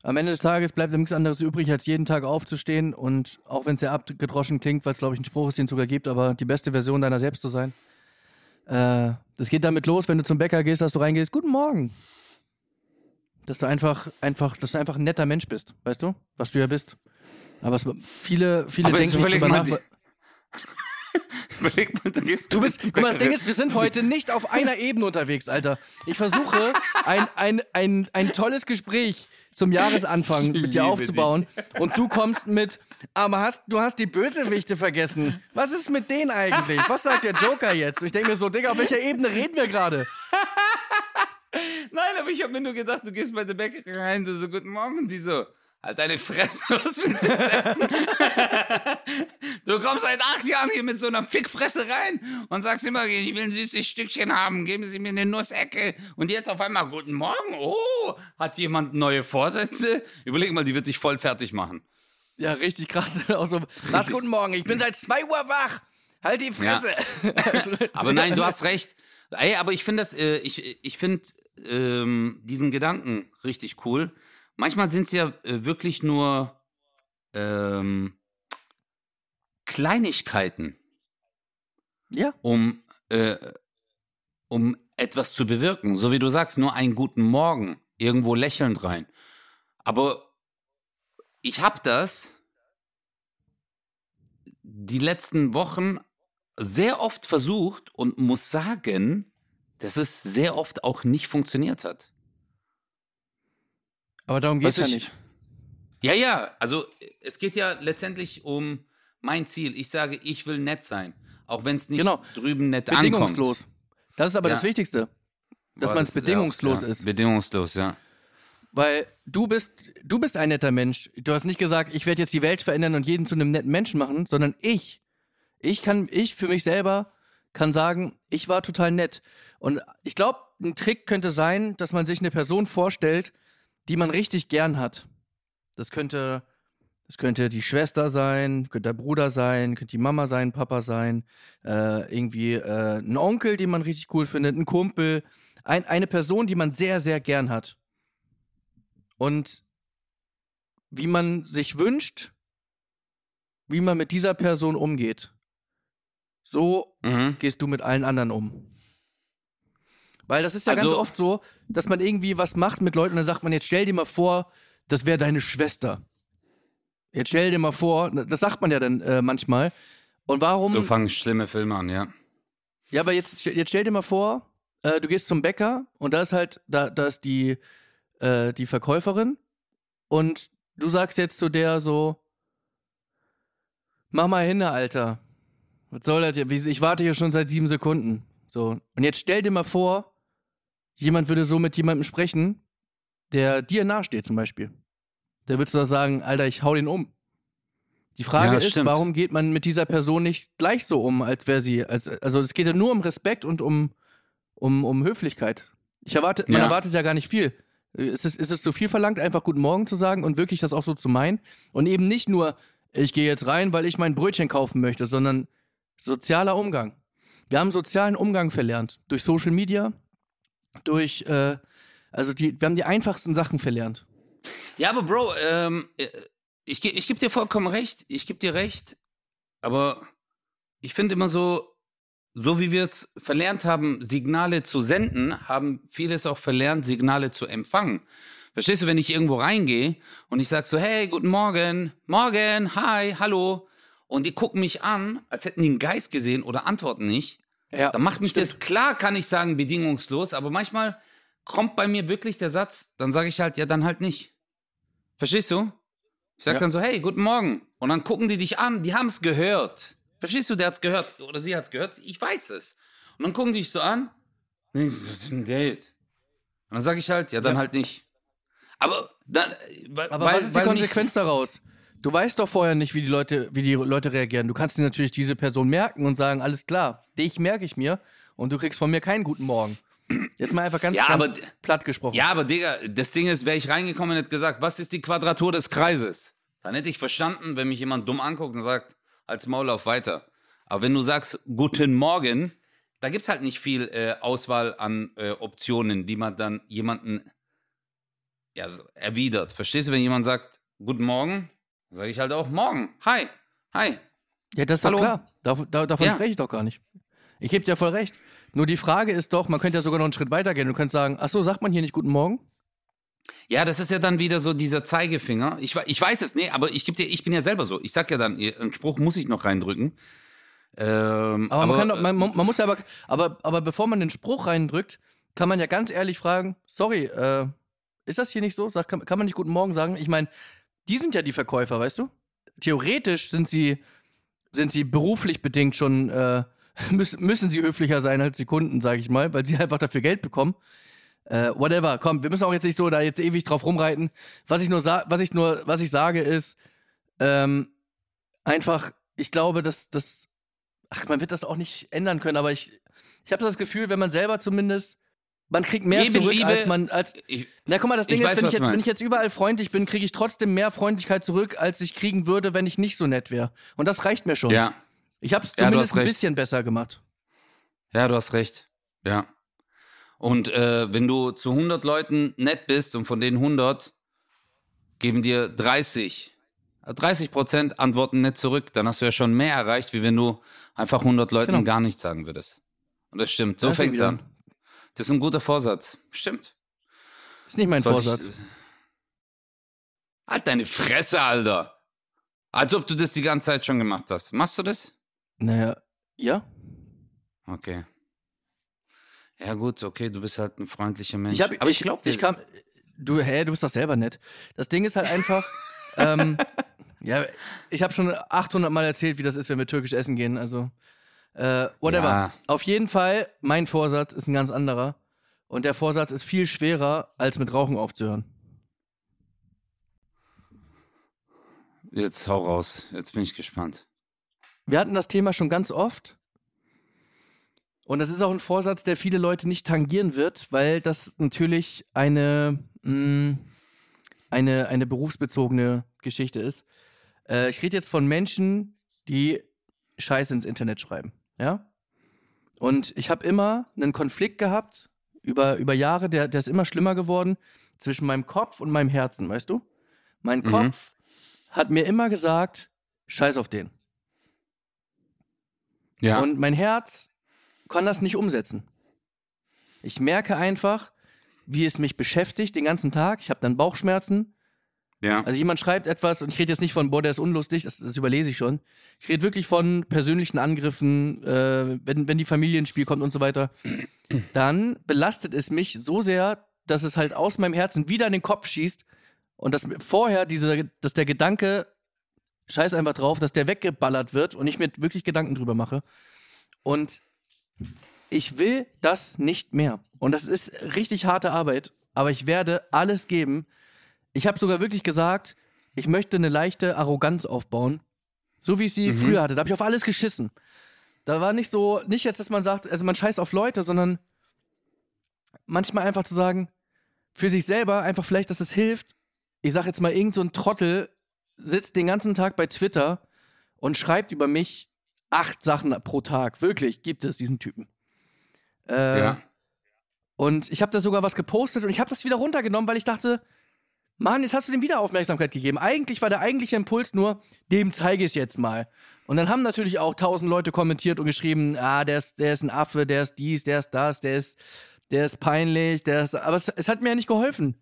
Am Ende des Tages bleibt nichts anderes übrig, als jeden Tag aufzustehen und auch wenn es sehr abgedroschen klingt, weil es glaube ich ein Spruch ist, den es sogar gibt, aber die beste Version deiner selbst zu sein. Äh, das geht damit los, wenn du zum Bäcker gehst, dass du reingehst, guten Morgen. Dass du einfach, einfach, dass du einfach ein netter Mensch bist, weißt du, was du ja bist. Aber es, viele, viele Aber denken nicht drüber nach. Überleg mal, du gehst Du bist, guck mal, das Ding ist, wir sind heute nicht auf einer Ebene unterwegs, Alter. Ich versuche, ein, ein, ein, ein tolles Gespräch zum Jahresanfang mit liebe dir aufzubauen. Und du kommst mit, aber hast, du hast die Bösewichte vergessen. Was ist mit denen eigentlich? Was sagt der Joker jetzt? Und ich denke mir so, Digga, auf welcher Ebene reden wir gerade? Nein, aber ich habe mir nur gedacht, du gehst bei der Bäckerei rein, du so, guten Morgen, die so, halt deine Fresse, was willst du jetzt essen? du kommst seit acht Jahren hier mit so einer Fickfresse rein und sagst immer, ich will ein süßes Stückchen haben, geben Sie mir eine Nussecke. Und jetzt auf einmal, guten Morgen, oh, hat jemand neue Vorsätze? Überleg mal, die wird dich voll fertig machen. Ja, richtig krass. Auch so, was, guten Morgen, ich bin seit zwei Uhr wach. Halt die Fresse. Also, Aber nein, du hast recht. Ey, aber ich finde das, äh, ich, ich finde ähm, diesen Gedanken richtig cool. Manchmal sind es ja äh, wirklich nur ähm, Kleinigkeiten, Ja, um, äh, um etwas zu bewirken. So wie du sagst, nur einen guten Morgen, irgendwo lächelnd rein. Aber ich habe das die letzten Wochen sehr oft versucht und muss sagen, dass es sehr oft auch nicht funktioniert hat. Aber darum geht's Weißt ja nicht. Ja, ja, also es geht ja letztendlich um mein Ziel. Ich sage, ich will nett sein, auch wenn es nicht Genau. drüben nett ankommt. Bedingungslos. Das ist aber Ja. das Wichtigste. Dass man es das bedingungslos ja, ja, ist. Bedingungslos, ja. Weil du bist, du bist ein netter Mensch. Du hast nicht gesagt, ich werde jetzt die Welt verändern und jeden zu einem netten Menschen machen, sondern ich, ich kann, ich für mich selber kann sagen, ich war total nett. Und ich glaube, ein Trick könnte sein, dass man sich eine Person vorstellt, die man richtig gern hat. Das könnte, das könnte die Schwester sein, könnte der Bruder sein, könnte die Mama sein, Papa sein, äh, irgendwie äh, ein Onkel, den man richtig cool findet, ein Kumpel, ein, eine Person, die man sehr, sehr gern hat. Und wie man sich wünscht, wie man mit dieser Person umgeht, so Mhm. gehst du mit allen anderen um. Weil das ist ja ganz Also- oft so, dass man irgendwie was macht mit Leuten und dann sagt man, jetzt stell dir mal vor, das wäre deine Schwester. Jetzt stell dir mal vor, das sagt man ja dann äh, manchmal. Und warum? So fangen schlimme Filme an, ja. Ja, aber jetzt, jetzt stell dir mal vor, äh, du gehst zum Bäcker und da ist halt, da, da ist die, äh, die Verkäuferin und du sagst jetzt zu der so, mach mal hin, Alter. Was soll das hier? Ich warte hier schon seit sieben Sekunden. So. Und jetzt stell dir mal vor, jemand würde so mit jemandem sprechen, der dir nahesteht zum Beispiel. Der würdest du da sagen, Alter, ich hau den um. Die Frage Ja, ist, stimmt. warum geht man mit dieser Person nicht gleich so um, als wäre sie, als, also es geht ja nur um Respekt und um, um, um Höflichkeit. Ich erwarte, man Ja. erwartet ja gar nicht viel. Ist es, ist es zu viel verlangt, einfach Guten Morgen zu sagen und wirklich das auch so zu meinen? Und eben nicht nur, ich gehe jetzt rein, weil ich mein Brötchen kaufen möchte, sondern sozialer Umgang. Wir haben sozialen Umgang verlernt. Durch Social Media, durch, äh, also die, wir haben die einfachsten Sachen verlernt. Ja, aber Bro, ähm, äh, ich, ich gebe dir vollkommen recht. Ich gebe dir recht. Aber ich finde immer so, so wie wir es verlernt haben, Signale zu senden, haben viele es auch verlernt, Signale zu empfangen. Verstehst du, wenn ich irgendwo reingehe und ich sag so, hey, guten Morgen, morgen, hi, hallo, und die gucken mich an, als hätten die einen Geist gesehen oder antworten nicht, Ja, dann macht mich das, klar kann ich sagen, bedingungslos, aber manchmal kommt bei mir wirklich der Satz, dann sage ich halt, ja, dann halt nicht. Verstehst du? Ich sag Ja. dann so, hey, guten Morgen. Und dann gucken die dich an, die haben es gehört. Verstehst du, der hat's gehört oder sie hat's gehört, ich weiß es. Und dann gucken die dich so an. Und ich so, Was ist denn der jetzt? Und dann sage ich halt, ja, dann Ja. halt nicht. Aber dann, weil, Aber weil, was ist die Konsequenz daraus? Du weißt doch vorher nicht, wie die Leute, wie die Leute reagieren. Du kannst dir natürlich diese Person merken und sagen, alles klar, dich merke ich mir und du kriegst von mir keinen guten Morgen. Jetzt mal einfach ganz, Ja, ganz aber- platt gesprochen. Ja, aber Digga, das Ding ist, wäre ich reingekommen und hätte gesagt, was ist die Quadratur des Kreises? Dann hätte ich verstanden, wenn mich jemand dumm anguckt und sagt, als Maul auf weiter. Aber wenn du sagst, guten Morgen, da gibt's halt nicht viel äh, Auswahl an äh, Optionen, die man dann jemanden ja, erwidert. Verstehst du, wenn jemand sagt, guten Morgen, sage ich halt auch morgen. Hi, hi. Ja, das ist Hallo? doch klar. Dav da, davon Ja. spreche ich doch gar nicht. Ich gebe dir voll recht. Nur die Frage ist doch, man könnte ja sogar noch einen Schritt weiter gehen. Du könntest sagen, ach so, sagt man hier nicht Guten Morgen? Ja, das ist ja dann wieder so dieser Zeigefinger. Ich, ich weiß es, nee, aber ich, geb dir, ich bin ja selber so. Ich sag ja dann, einen Spruch muss ich noch reindrücken. Ähm, Aber, man, kann doch, man, man muss ja aber, aber, aber bevor man den Spruch reindrückt, kann man ja ganz ehrlich fragen, sorry, äh, ist das hier nicht so? Sag, kann, kann man nicht Guten Morgen sagen? Ich meine, die sind ja die Verkäufer, weißt du? Theoretisch sind sie, sind sie beruflich bedingt schon, äh, müssen, müssen sie höflicher sein als die Kunden, sage ich mal, weil sie einfach dafür Geld bekommen. Äh, whatever, komm, wir müssen auch jetzt nicht so da jetzt ewig drauf rumreiten. Was ich nur, was ich nur, was ich sage ist, ähm, einfach, ich glaube, dass das, ach, man wird das auch nicht ändern können, aber ich, ich habe das Gefühl, wenn man selber zumindest, man kriegt mehr Gebe zurück, Liebe- als man, als, ich, na guck mal, das Ding ist, weiß, wenn ich, jetzt, wenn ich jetzt überall freundlich bin, kriege ich trotzdem mehr Freundlichkeit zurück, als ich kriegen würde, wenn ich nicht so nett wäre. Und das reicht mir schon. ja, Ich habe es Ja, zumindest hast ein bisschen besser gemacht. ja, du hast recht. Ja. Und äh, wenn du zu 100 Leuten nett bist und von den 100 geben dir 30, äh, 30 Prozent antworten nett zurück, dann hast du ja schon mehr erreicht, wie wenn du einfach 100 Leuten Genau. gar nichts sagen würdest. Und das stimmt. So fängt's wieder. an. Das ist ein guter Vorsatz. Stimmt. Ist nicht mein Sollte Vorsatz. Ich, halt deine Fresse, Alter. Als ob du das die ganze Zeit schon gemacht hast. Machst du das? Naja, ja. Okay. Ja, gut, okay, du bist halt ein freundlicher Mensch. Ich hab, Aber ich glaube dir. ich kam, du, hä, du bist doch selber nett. Das Ding ist halt einfach, ähm, ja, ich habe schon 800 Mal erzählt, wie das ist, wenn wir türkisch essen gehen. Also, äh, whatever. Ja. Auf jeden Fall, mein Vorsatz ist ein ganz anderer. Und der Vorsatz ist viel schwerer, als mit Rauchen aufzuhören. Jetzt hau raus. Jetzt bin ich gespannt. Wir hatten das Thema schon ganz oft. Und das ist auch ein Vorsatz, der viele Leute nicht tangieren wird, weil das natürlich eine, mh, eine, eine berufsbezogene Geschichte ist. Äh, ich rede jetzt von Menschen, die Scheiße ins Internet schreiben. Ja? Und ich habe immer einen Konflikt gehabt, über, über Jahre, der, der ist immer schlimmer geworden, zwischen meinem Kopf und meinem Herzen, weißt du? Mein Mhm. Kopf hat mir immer gesagt, scheiß auf den. Ja. Und mein Herz kann das nicht umsetzen. Ich merke einfach, wie es mich beschäftigt den ganzen Tag. Ich habe dann Bauchschmerzen. Ja. Also jemand schreibt etwas und ich rede jetzt nicht von, boah, der ist unlustig, das, das überlese ich schon. Ich rede wirklich von persönlichen Angriffen, äh, wenn, wenn die Familie ins Spiel kommt und so weiter. Dann belastet es mich so sehr, dass es halt aus meinem Herzen wieder in den Kopf schießt und dass vorher diese, dass der Gedanke, scheiß einfach drauf, dass der weggeballert wird und ich mir wirklich Gedanken drüber mache. Und ich will das nicht mehr. Und das ist richtig harte Arbeit, aber ich werde alles geben. Ich habe sogar wirklich gesagt, ich möchte eine leichte Arroganz aufbauen, so wie ich sie Mhm. früher hatte. Da habe ich auf alles geschissen. Da war nicht so, nicht jetzt, dass man sagt, also man scheißt auf Leute, sondern manchmal einfach zu sagen, für sich selber einfach vielleicht, dass es hilft. Ich sag jetzt mal, irgend so ein Trottel sitzt den ganzen Tag bei Twitter und schreibt über mich acht Sachen pro Tag. Wirklich gibt es diesen Typen. Äh, ja. Und ich habe da sogar was gepostet und ich habe das wieder runtergenommen, weil ich dachte, Mann, jetzt hast du dem wieder Aufmerksamkeit gegeben. Eigentlich war der eigentliche Impuls nur, dem zeige ich es jetzt mal. Und dann haben natürlich auch tausend Leute kommentiert und geschrieben, ah, der ist, der ist ein Affe, der ist dies, der ist das, der ist, der ist peinlich, der ist, aber es, es hat mir ja nicht geholfen.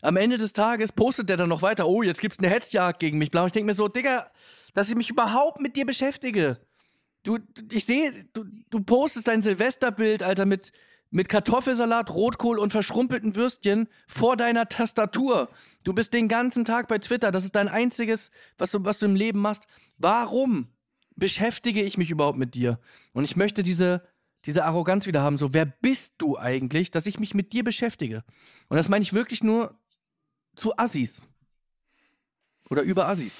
Am Ende des Tages postet der dann noch weiter, oh, jetzt gibt's eine Hetzjagd gegen mich, bla. Ich denke mir so, Digga, dass ich mich überhaupt mit dir beschäftige. Du- ich sehe, du, du postest dein Silvesterbild, Alter, mit, mit Kartoffelsalat, Rotkohl und verschrumpelten Würstchen vor deiner Tastatur. Du bist den ganzen Tag bei Twitter. Das ist dein einziges, was du, was du im Leben machst. Warum beschäftige ich mich überhaupt mit dir? Und ich möchte diese, diese Arroganz wieder haben, so, wer bist du eigentlich, dass ich mich mit dir beschäftige? Und das meine ich wirklich nur zu Assis. Oder über Assis.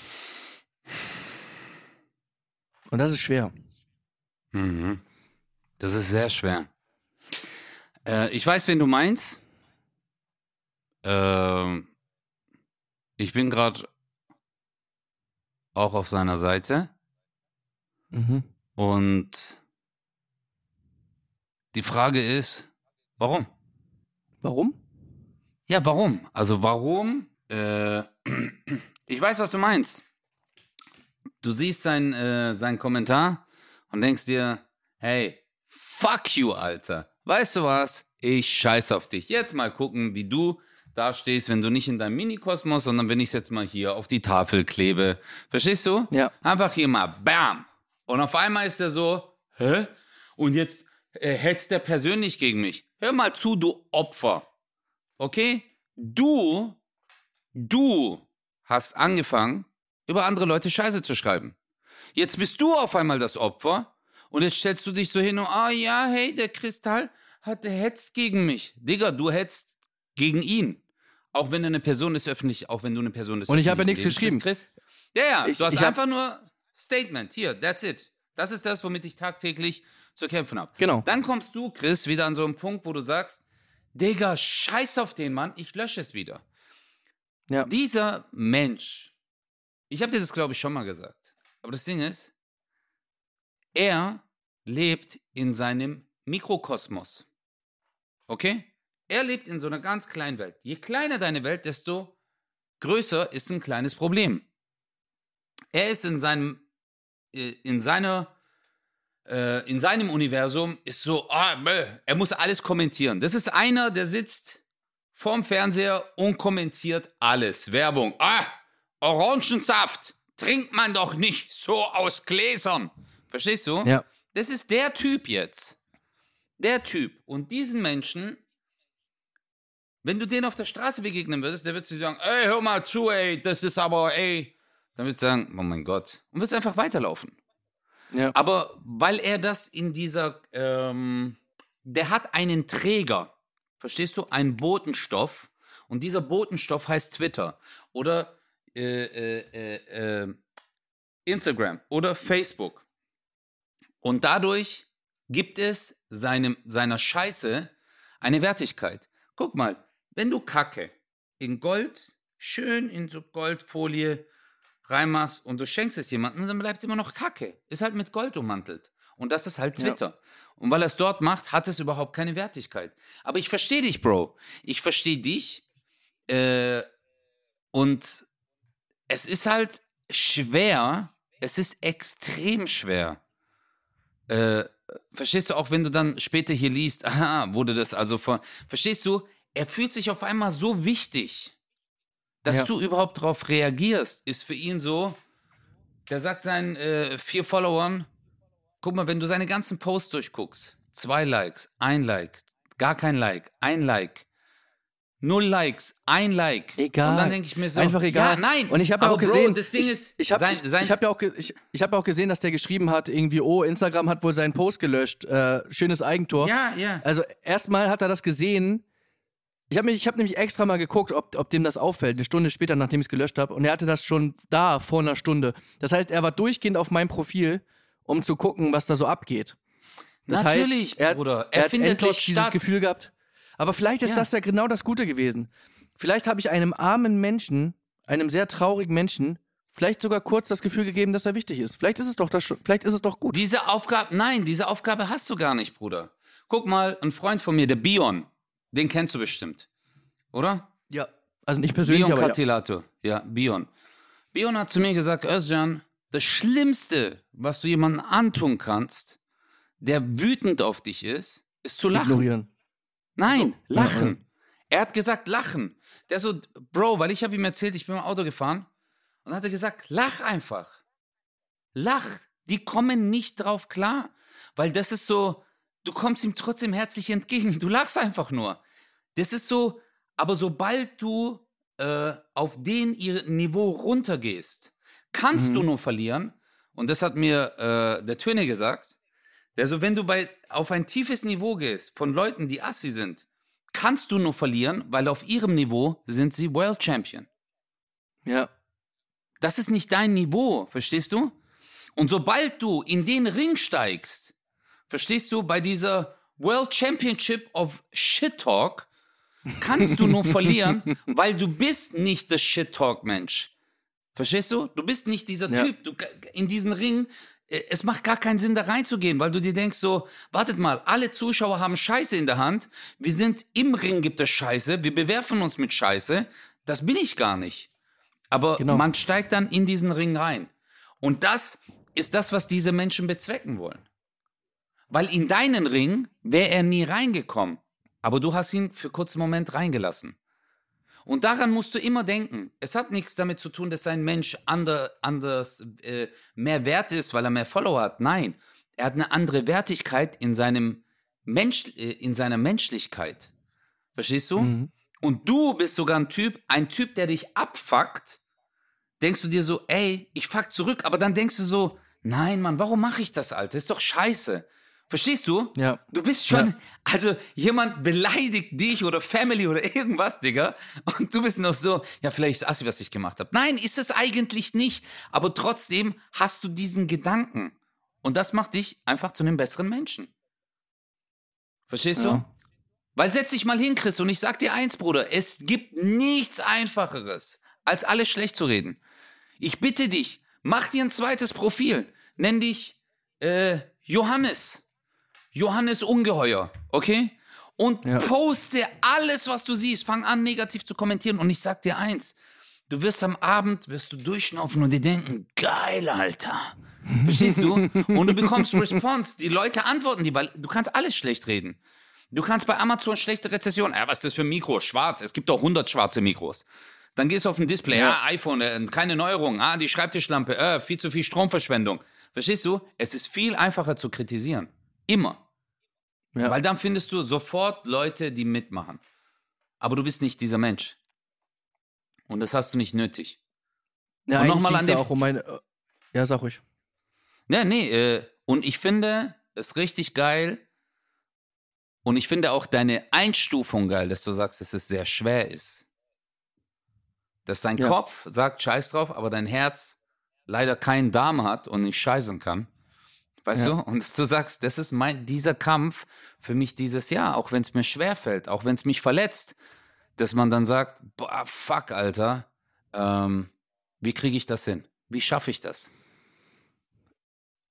Und das ist schwer. Mhm. Das ist sehr schwer. Äh, ich weiß, wen du meinst. Ähm, ich bin gerade auch auf seiner Seite Mhm. und die Frage ist, warum? Warum? Ja, warum? Also warum? Äh, ich weiß, was du meinst. Du siehst sein, äh, seinen Kommentar und denkst dir, hey, fuck you, Alter. Weißt du was? Ich scheiß auf dich. Jetzt mal gucken, wie du da stehst, wenn du nicht in deinem Minikosmos, sondern wenn ich es jetzt mal hier auf die Tafel klebe. Verstehst du? Ja. Einfach hier mal, bam. Und auf einmal ist er so, hä? Und jetzt äh, hetzt er persönlich gegen mich. Hör mal zu, du Opfer. Okay? Du, du hast angefangen, über andere Leute Scheiße zu schreiben. Jetzt bist du auf einmal das Opfer und jetzt stellst du dich so hin und, ah ja, hey, der Kristall hat, der hetzt gegen mich. Digga, du hetzt gegen ihn. Auch wenn du eine Person ist öffentlich, auch wenn du eine Person ist. Und ich habe ja nichts geschrieben. Chris. Ja, ja, Ich- du hast einfach nur Statement. Hier, that's it. Das ist das, womit ich tagtäglich zu kämpfen habe. Genau. Dann kommst du, Chris, wieder an so einen Punkt, wo du sagst, Digga, scheiß auf den Mann, ich lösche es wieder. Ja. Dieser Mensch, ich habe dir das, glaube ich, schon mal gesagt, aber das Ding ist, er lebt in seinem Mikrokosmos. Okay? Er lebt in so einer ganz kleinen Welt. Je kleiner deine Welt, desto größer ist ein kleines Problem. Er ist in seinem, äh, in seiner, äh, in seinem Universum ist so, ah, er muss alles kommentieren. Das ist einer, der sitzt vorm Fernseher und kommentiert alles. Werbung. Ah, Orangensaft trinkt man doch nicht so aus Gläsern. Verstehst du? Ja. Das ist der Typ jetzt. Der Typ. Und diesen Menschen, wenn du den auf der Straße begegnen würdest, der wird zu sagen, ey, hör mal zu, ey, das ist aber, ey. Dann wird sagen, oh mein Gott. Und wird einfach weiterlaufen. Ja. Aber weil er das in dieser, ähm, der hat einen Träger, verstehst du, einen Botenstoff. Und dieser Botenstoff heißt Twitter oder äh, äh, äh, äh, Instagram oder Facebook. Und dadurch gibt es seinem, seiner Scheiße eine Wertigkeit. Guck mal, wenn du Kacke in Gold, schön in so Goldfolie reinmachst und du schenkst es jemandem, dann bleibt es immer noch Kacke. Ist halt mit Gold ummantelt. Und das ist halt Ja. Twitter. Und weil er es dort macht, hat es überhaupt keine Wertigkeit. Aber ich verstehe dich, Bro. Ich verstehe dich. Äh, und es ist halt schwer. Es ist extrem schwer. Äh, verstehst du auch, wenn du dann später hier liest, aha, wurde das also von. Verstehst du? Er fühlt sich auf einmal so wichtig, dass Ja. du überhaupt darauf reagierst, ist für ihn so. Der sagt seinen äh, vier Followern, guck mal, wenn du seine ganzen Posts durchguckst, zwei Likes, ein Like, gar kein Like, ein Like, null Likes, ein Like. Egal. Und dann denke ich mir so, Einfach egal. Ja, nein. Und ich habe ja auch gesehen, Bro, das Ding ich, ist, ich habe ich, ich hab ja auch, ich, ich hab ja auch gesehen, dass der geschrieben hat, irgendwie, oh, Instagram hat wohl seinen Post gelöscht. Äh, schönes Eigentor. ja, ja. Also erstmal hat er das gesehen. Ich habe hab nämlich extra mal geguckt, ob, ob dem das auffällt, eine Stunde später, nachdem ich es gelöscht habe. Und er hatte das schon da, vor einer Stunde. Das heißt, er war durchgehend auf meinem Profil, um zu gucken, was da so abgeht. Das Natürlich, heißt, er, hat- Bruder. Er, Er hat findet endlos dich dieses. Gefühl gehabt. Aber vielleicht ist Ja. das ja genau das Gute gewesen. Vielleicht habe ich einem armen Menschen, einem sehr traurigen Menschen, vielleicht sogar kurz das Gefühl gegeben, dass er wichtig ist. Vielleicht ist es doch das schon, vielleicht ist es doch gut. Diese Aufgabe, nein, diese Aufgabe hast du gar nicht, Bruder. Guck mal, ein Freund von mir, der Bion, den kennst du bestimmt. Oder? Ja. Also nicht persönlich, Bion aber ja. Katilato. Ja. Bion. Bion hat zu mir gesagt, Özcan, das Schlimmste, was du jemandem antun kannst, der wütend auf dich ist, ist zu lachen. ignorieren. Nein, so. Lachen. Er hat gesagt, lachen. Der so, Bro, weil ich habe ihm erzählt, ich bin im Auto gefahren und hat er gesagt, lach einfach. Lach. Die kommen nicht drauf klar, weil das ist so, du kommst ihm trotzdem herzlich entgegen. Du lachst einfach nur. Das ist so, aber sobald du äh, auf den ihr Niveau runtergehst, kannst Mhm. du nur verlieren. Und das hat mir äh, der Töne gesagt. Also wenn du bei, auf ein tiefes Niveau gehst von Leuten, die Assi sind, kannst du nur verlieren, weil auf ihrem Niveau sind sie World Champion. Ja. Das ist nicht dein Niveau, verstehst du? Und sobald du in den Ring steigst, verstehst du, bei dieser World Championship of Shit Talk, kannst du nur verlieren, weil du bist nicht der Shit Talk Mensch. Verstehst du? Du bist nicht dieser Ja. Typ. Du, in diesen Ring, es macht gar keinen Sinn, da reinzugehen, weil du dir denkst so, wartet mal, alle Zuschauer haben Scheiße in der Hand. Wir sind im Ring, gibt es Scheiße. Wir bewerfen uns mit Scheiße. Das bin ich gar nicht. Aber Genau. man steigt dann in diesen Ring rein. Und das ist das, was diese Menschen bezwecken wollen. Weil in deinen Ring wäre er nie reingekommen. Aber du hast ihn für kurzen Moment reingelassen. Und daran musst du immer denken. Es hat nichts damit zu tun, dass ein Mensch ander, anders äh, mehr wert ist, weil er mehr Follower hat. Nein, er hat eine andere Wertigkeit in seinem Mensch, äh, in seiner Menschlichkeit. Verstehst du? Mhm. Und du bist sogar ein Typ, ein Typ, der dich abfuckt, denkst du dir so, ey, ich fuck zurück, aber dann denkst du so, nein, Mann, warum mache ich das, Alter? Ist doch scheiße. Verstehst du? Ja. Du bist schon, Ja. also jemand beleidigt dich oder Family oder irgendwas, Digga, und du bist noch so, ja, vielleicht ist Assi, was ich gemacht habe. Nein, ist es eigentlich nicht, aber trotzdem hast du diesen Gedanken. Und das macht dich einfach zu einem besseren Menschen. Verstehst du? Ja. Weil setz dich mal hin, Chris, und ich sag dir eins, Bruder, es gibt nichts Einfacheres, als alles schlecht zu reden. Ich bitte dich, mach dir ein zweites Profil. Nenn dich äh, Johannes. Johannes Ungeheuer, okay? Und Ja. poste alles, was du siehst. Fang an, negativ zu kommentieren. Und ich sag dir eins, du wirst am Abend, wirst du durchschnaufen und dir denken, geil, Alter. Verstehst du? Und du bekommst Response. Die Leute antworten dir, weil du kannst alles schlecht reden. Du kannst bei Amazon schlechte Rezession. Ja, was ist das für ein Mikro? Schwarz. Es gibt doch 100 schwarze Mikros. Dann gehst du auf ein Display. Ja, Ja. iPhone, äh, keine Neuerung. Ah, die Schreibtischlampe. Äh, viel zu viel Stromverschwendung. Verstehst du? Es ist viel einfacher zu kritisieren. Immer. Ja. Weil dann findest du sofort Leute, die mitmachen. Aber du bist nicht dieser Mensch. Und das hast du nicht nötig. ja, Und nochmal an den- ja auch um meine. äh, Ja, sag ruhig. Ja, nee, äh, und ich finde es richtig geil. Und ich finde auch deine Einstufung geil, dass du sagst, dass es sehr schwer ist. Dass dein Ja. Kopf sagt Scheiß drauf, aber dein Herz leider keinen Darm hat und nicht scheißen kann. Weißt Ja. du? Und du sagst, das ist mein, dieser Kampf für mich dieses Jahr, auch wenn es mir schwer fällt, auch wenn es mich verletzt, dass man dann sagt, boah, fuck, Alter, ähm, wie kriege ich das hin? Wie schaffe ich das?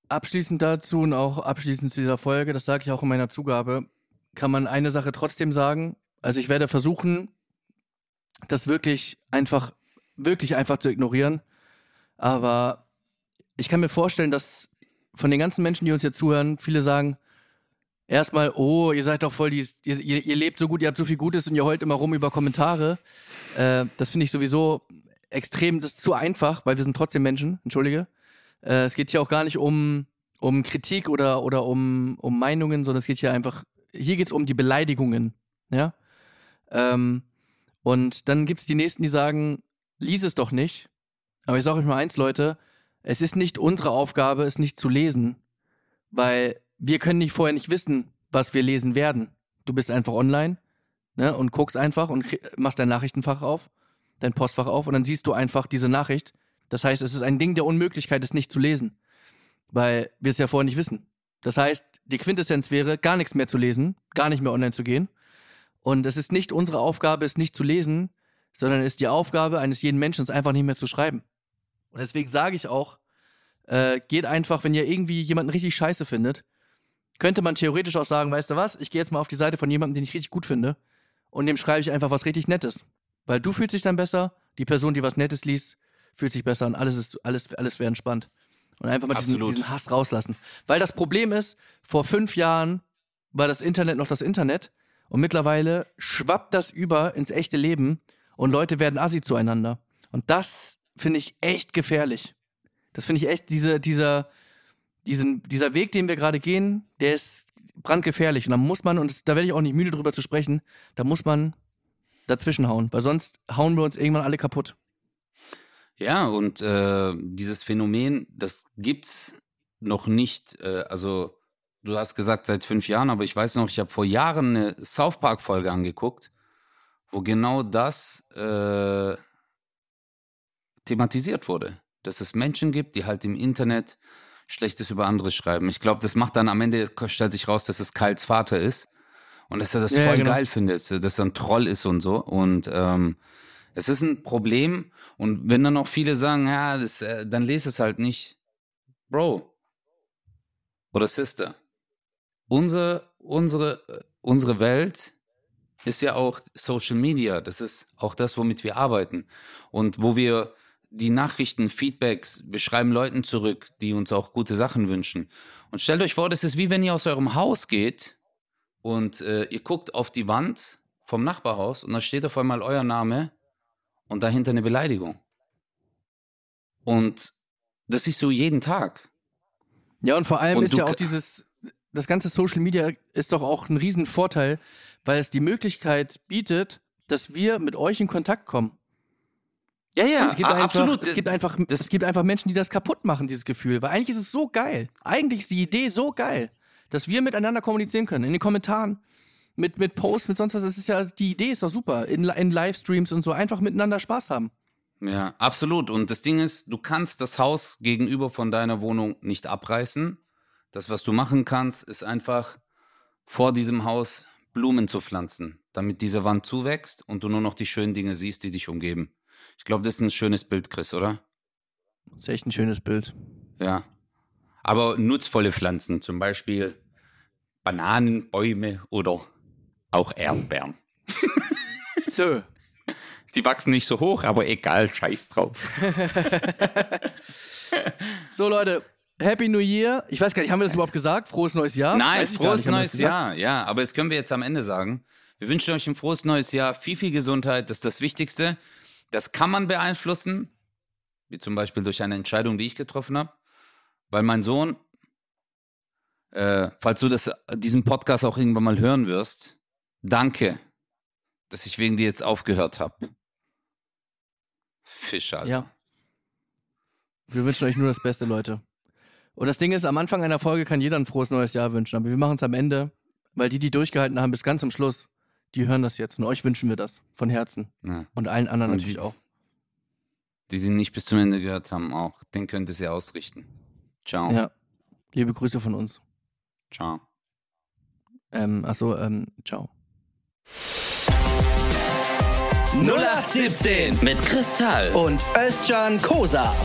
Abschließend dazu und auch abschließend zu dieser Folge, das sage ich auch in meiner Zugabe, kann man eine Sache trotzdem sagen. Also ich werde versuchen, das wirklich einfach, wirklich einfach zu ignorieren. Aber ich kann mir vorstellen, dass von den ganzen Menschen, die uns jetzt zuhören, viele sagen, erstmal, oh, ihr seid doch voll, die, ihr, ihr, lebt so gut, ihr habt so viel Gutes und ihr heult immer rum über Kommentare. Äh, das finde ich sowieso extrem, das ist zu einfach, weil wir sind trotzdem Menschen, entschuldige. Äh, es geht hier auch gar nicht um, um Kritik oder, oder um, um Meinungen, sondern es geht hier einfach, hier geht es um die Beleidigungen, ja. Ähm, und dann gibt es die Nächsten, die sagen, lies es doch nicht. Aber ich sage euch mal eins, Leute, es ist nicht unsere Aufgabe, es nicht zu lesen, weil wir können nicht vorher nicht wissen, was wir lesen werden. Du bist einfach online ne, und guckst einfach und machst dein Nachrichtenfach auf, dein Postfach auf und dann siehst du einfach diese Nachricht. Das heißt, es ist ein Ding der Unmöglichkeit, es nicht zu lesen, weil wir es ja vorher nicht wissen. Das heißt, die Quintessenz wäre, gar nichts mehr zu lesen, gar nicht mehr online zu gehen. Und es ist nicht unsere Aufgabe, es nicht zu lesen, sondern es ist die Aufgabe eines jeden Menschen, es einfach nicht mehr zu schreiben. Und deswegen sage ich auch, äh, geht einfach, wenn ihr irgendwie jemanden richtig scheiße findet, könnte man theoretisch auch sagen, weißt du was, ich gehe jetzt mal auf die Seite von jemandem, den ich richtig gut finde und dem schreibe ich einfach was richtig Nettes. Weil du fühlst dich dann besser, die Person, die was Nettes liest, fühlt sich besser und alles ist, alles, alles wäre entspannt. Und einfach mal diesen, diesen Hass rauslassen. Weil das Problem ist, vor fünf Jahren war das Internet noch das Internet und mittlerweile schwappt das über ins echte Leben und Leute werden assi zueinander. Und das finde ich echt gefährlich. Das finde ich echt, diese, dieser, diesen, dieser Weg, den wir gerade gehen, der ist brandgefährlich. Und da muss man, und da werde ich auch nicht müde drüber zu sprechen, da muss man dazwischenhauen, weil sonst hauen wir uns irgendwann alle kaputt. Ja, und äh, dieses Phänomen, das gibt's noch nicht, äh, also du hast gesagt seit fünf Jahren, aber ich weiß noch, ich habe vor Jahren eine South Park-Folge angeguckt, wo genau das äh, thematisiert wurde. Dass es Menschen gibt, die halt im Internet Schlechtes über andere schreiben. Ich glaube, das macht dann am Ende, stellt sich raus, dass es Kyles Vater ist. Und dass er das Ja, voll genau. geil findet, dass er ein Troll ist und so. Und ähm, es ist ein Problem. Und wenn dann auch viele sagen, ja, das, äh, dann lese es halt nicht. Bro oder Sister, unsere, unsere, äh, unsere Welt ist ja auch Social Media. Das ist auch das, womit wir arbeiten. Und wo wir die Nachrichten, Feedbacks, wir schreiben Leuten zurück, die uns auch gute Sachen wünschen. Und stellt euch vor, das ist wie wenn ihr aus eurem Haus geht und äh, ihr guckt auf die Wand vom Nachbarhaus und da steht auf einmal euer Name und dahinter eine Beleidigung. Und das ist so jeden Tag. Ja, und vor allem Und ist ja auch dieses, das ganze Social Media ist doch auch ein Riesenvorteil, weil es die Möglichkeit bietet, dass wir mit euch in Kontakt kommen. Ja, ja, es gibt einfach, absolut. Es gibt, einfach, Das- es gibt einfach Menschen, die das kaputt machen, dieses Gefühl. Weil eigentlich ist es so geil. Eigentlich ist die Idee so geil, dass wir miteinander kommunizieren können. In den Kommentaren, mit, mit Posts, mit sonst was. Es ist ja, die Idee ist doch super. In, in Livestreams und so einfach miteinander Spaß haben. Ja, absolut. Und das Ding ist, du kannst das Haus gegenüber von deiner Wohnung nicht abreißen. Das, was du machen kannst, ist einfach vor diesem Haus Blumen zu pflanzen, damit diese Wand zuwächst und du nur noch die schönen Dinge siehst, die dich umgeben. Ich glaube, das ist ein schönes Bild, Chris, oder? Das ist echt ein schönes Bild. Ja. Aber nutzvolle Pflanzen, zum Beispiel Bananenbäume oder auch Erdbeeren. So. Die wachsen nicht so hoch, aber egal, scheiß drauf. So, Leute. Happy New Year. Ich weiß gar nicht, haben wir das überhaupt gesagt? Frohes neues Jahr? Nein, frohes neues? Jahr. Ja, aber das können wir jetzt am Ende sagen. Wir wünschen euch ein frohes neues Jahr, viel, viel Gesundheit, das ist das Wichtigste. Das kann man beeinflussen, wie zum Beispiel durch eine Entscheidung, die ich getroffen habe, weil mein Sohn, äh, falls du das, diesen Podcast auch irgendwann mal hören wirst, danke, dass ich wegen dir jetzt aufgehört habe. Fisch, Alter. Ja. Wir wünschen euch nur das Beste, Leute. Und das Ding ist, am Anfang einer Folge kann jeder ein frohes neues Jahr wünschen, aber wir machen es am Ende, weil die, die durchgehalten haben bis ganz zum Schluss, die hören das jetzt. Und euch wünschen wir das von Herzen. Ja. Und allen anderen Und natürlich die- auch. Die sie nicht bis zum Ende gehört haben, auch. Den könnt ihr sie ausrichten. Ciao. Ja. Liebe Grüße von uns. Ciao. Ähm, achso, ähm, ciao. 0817 Mit Kristall. und Özcan Kosa.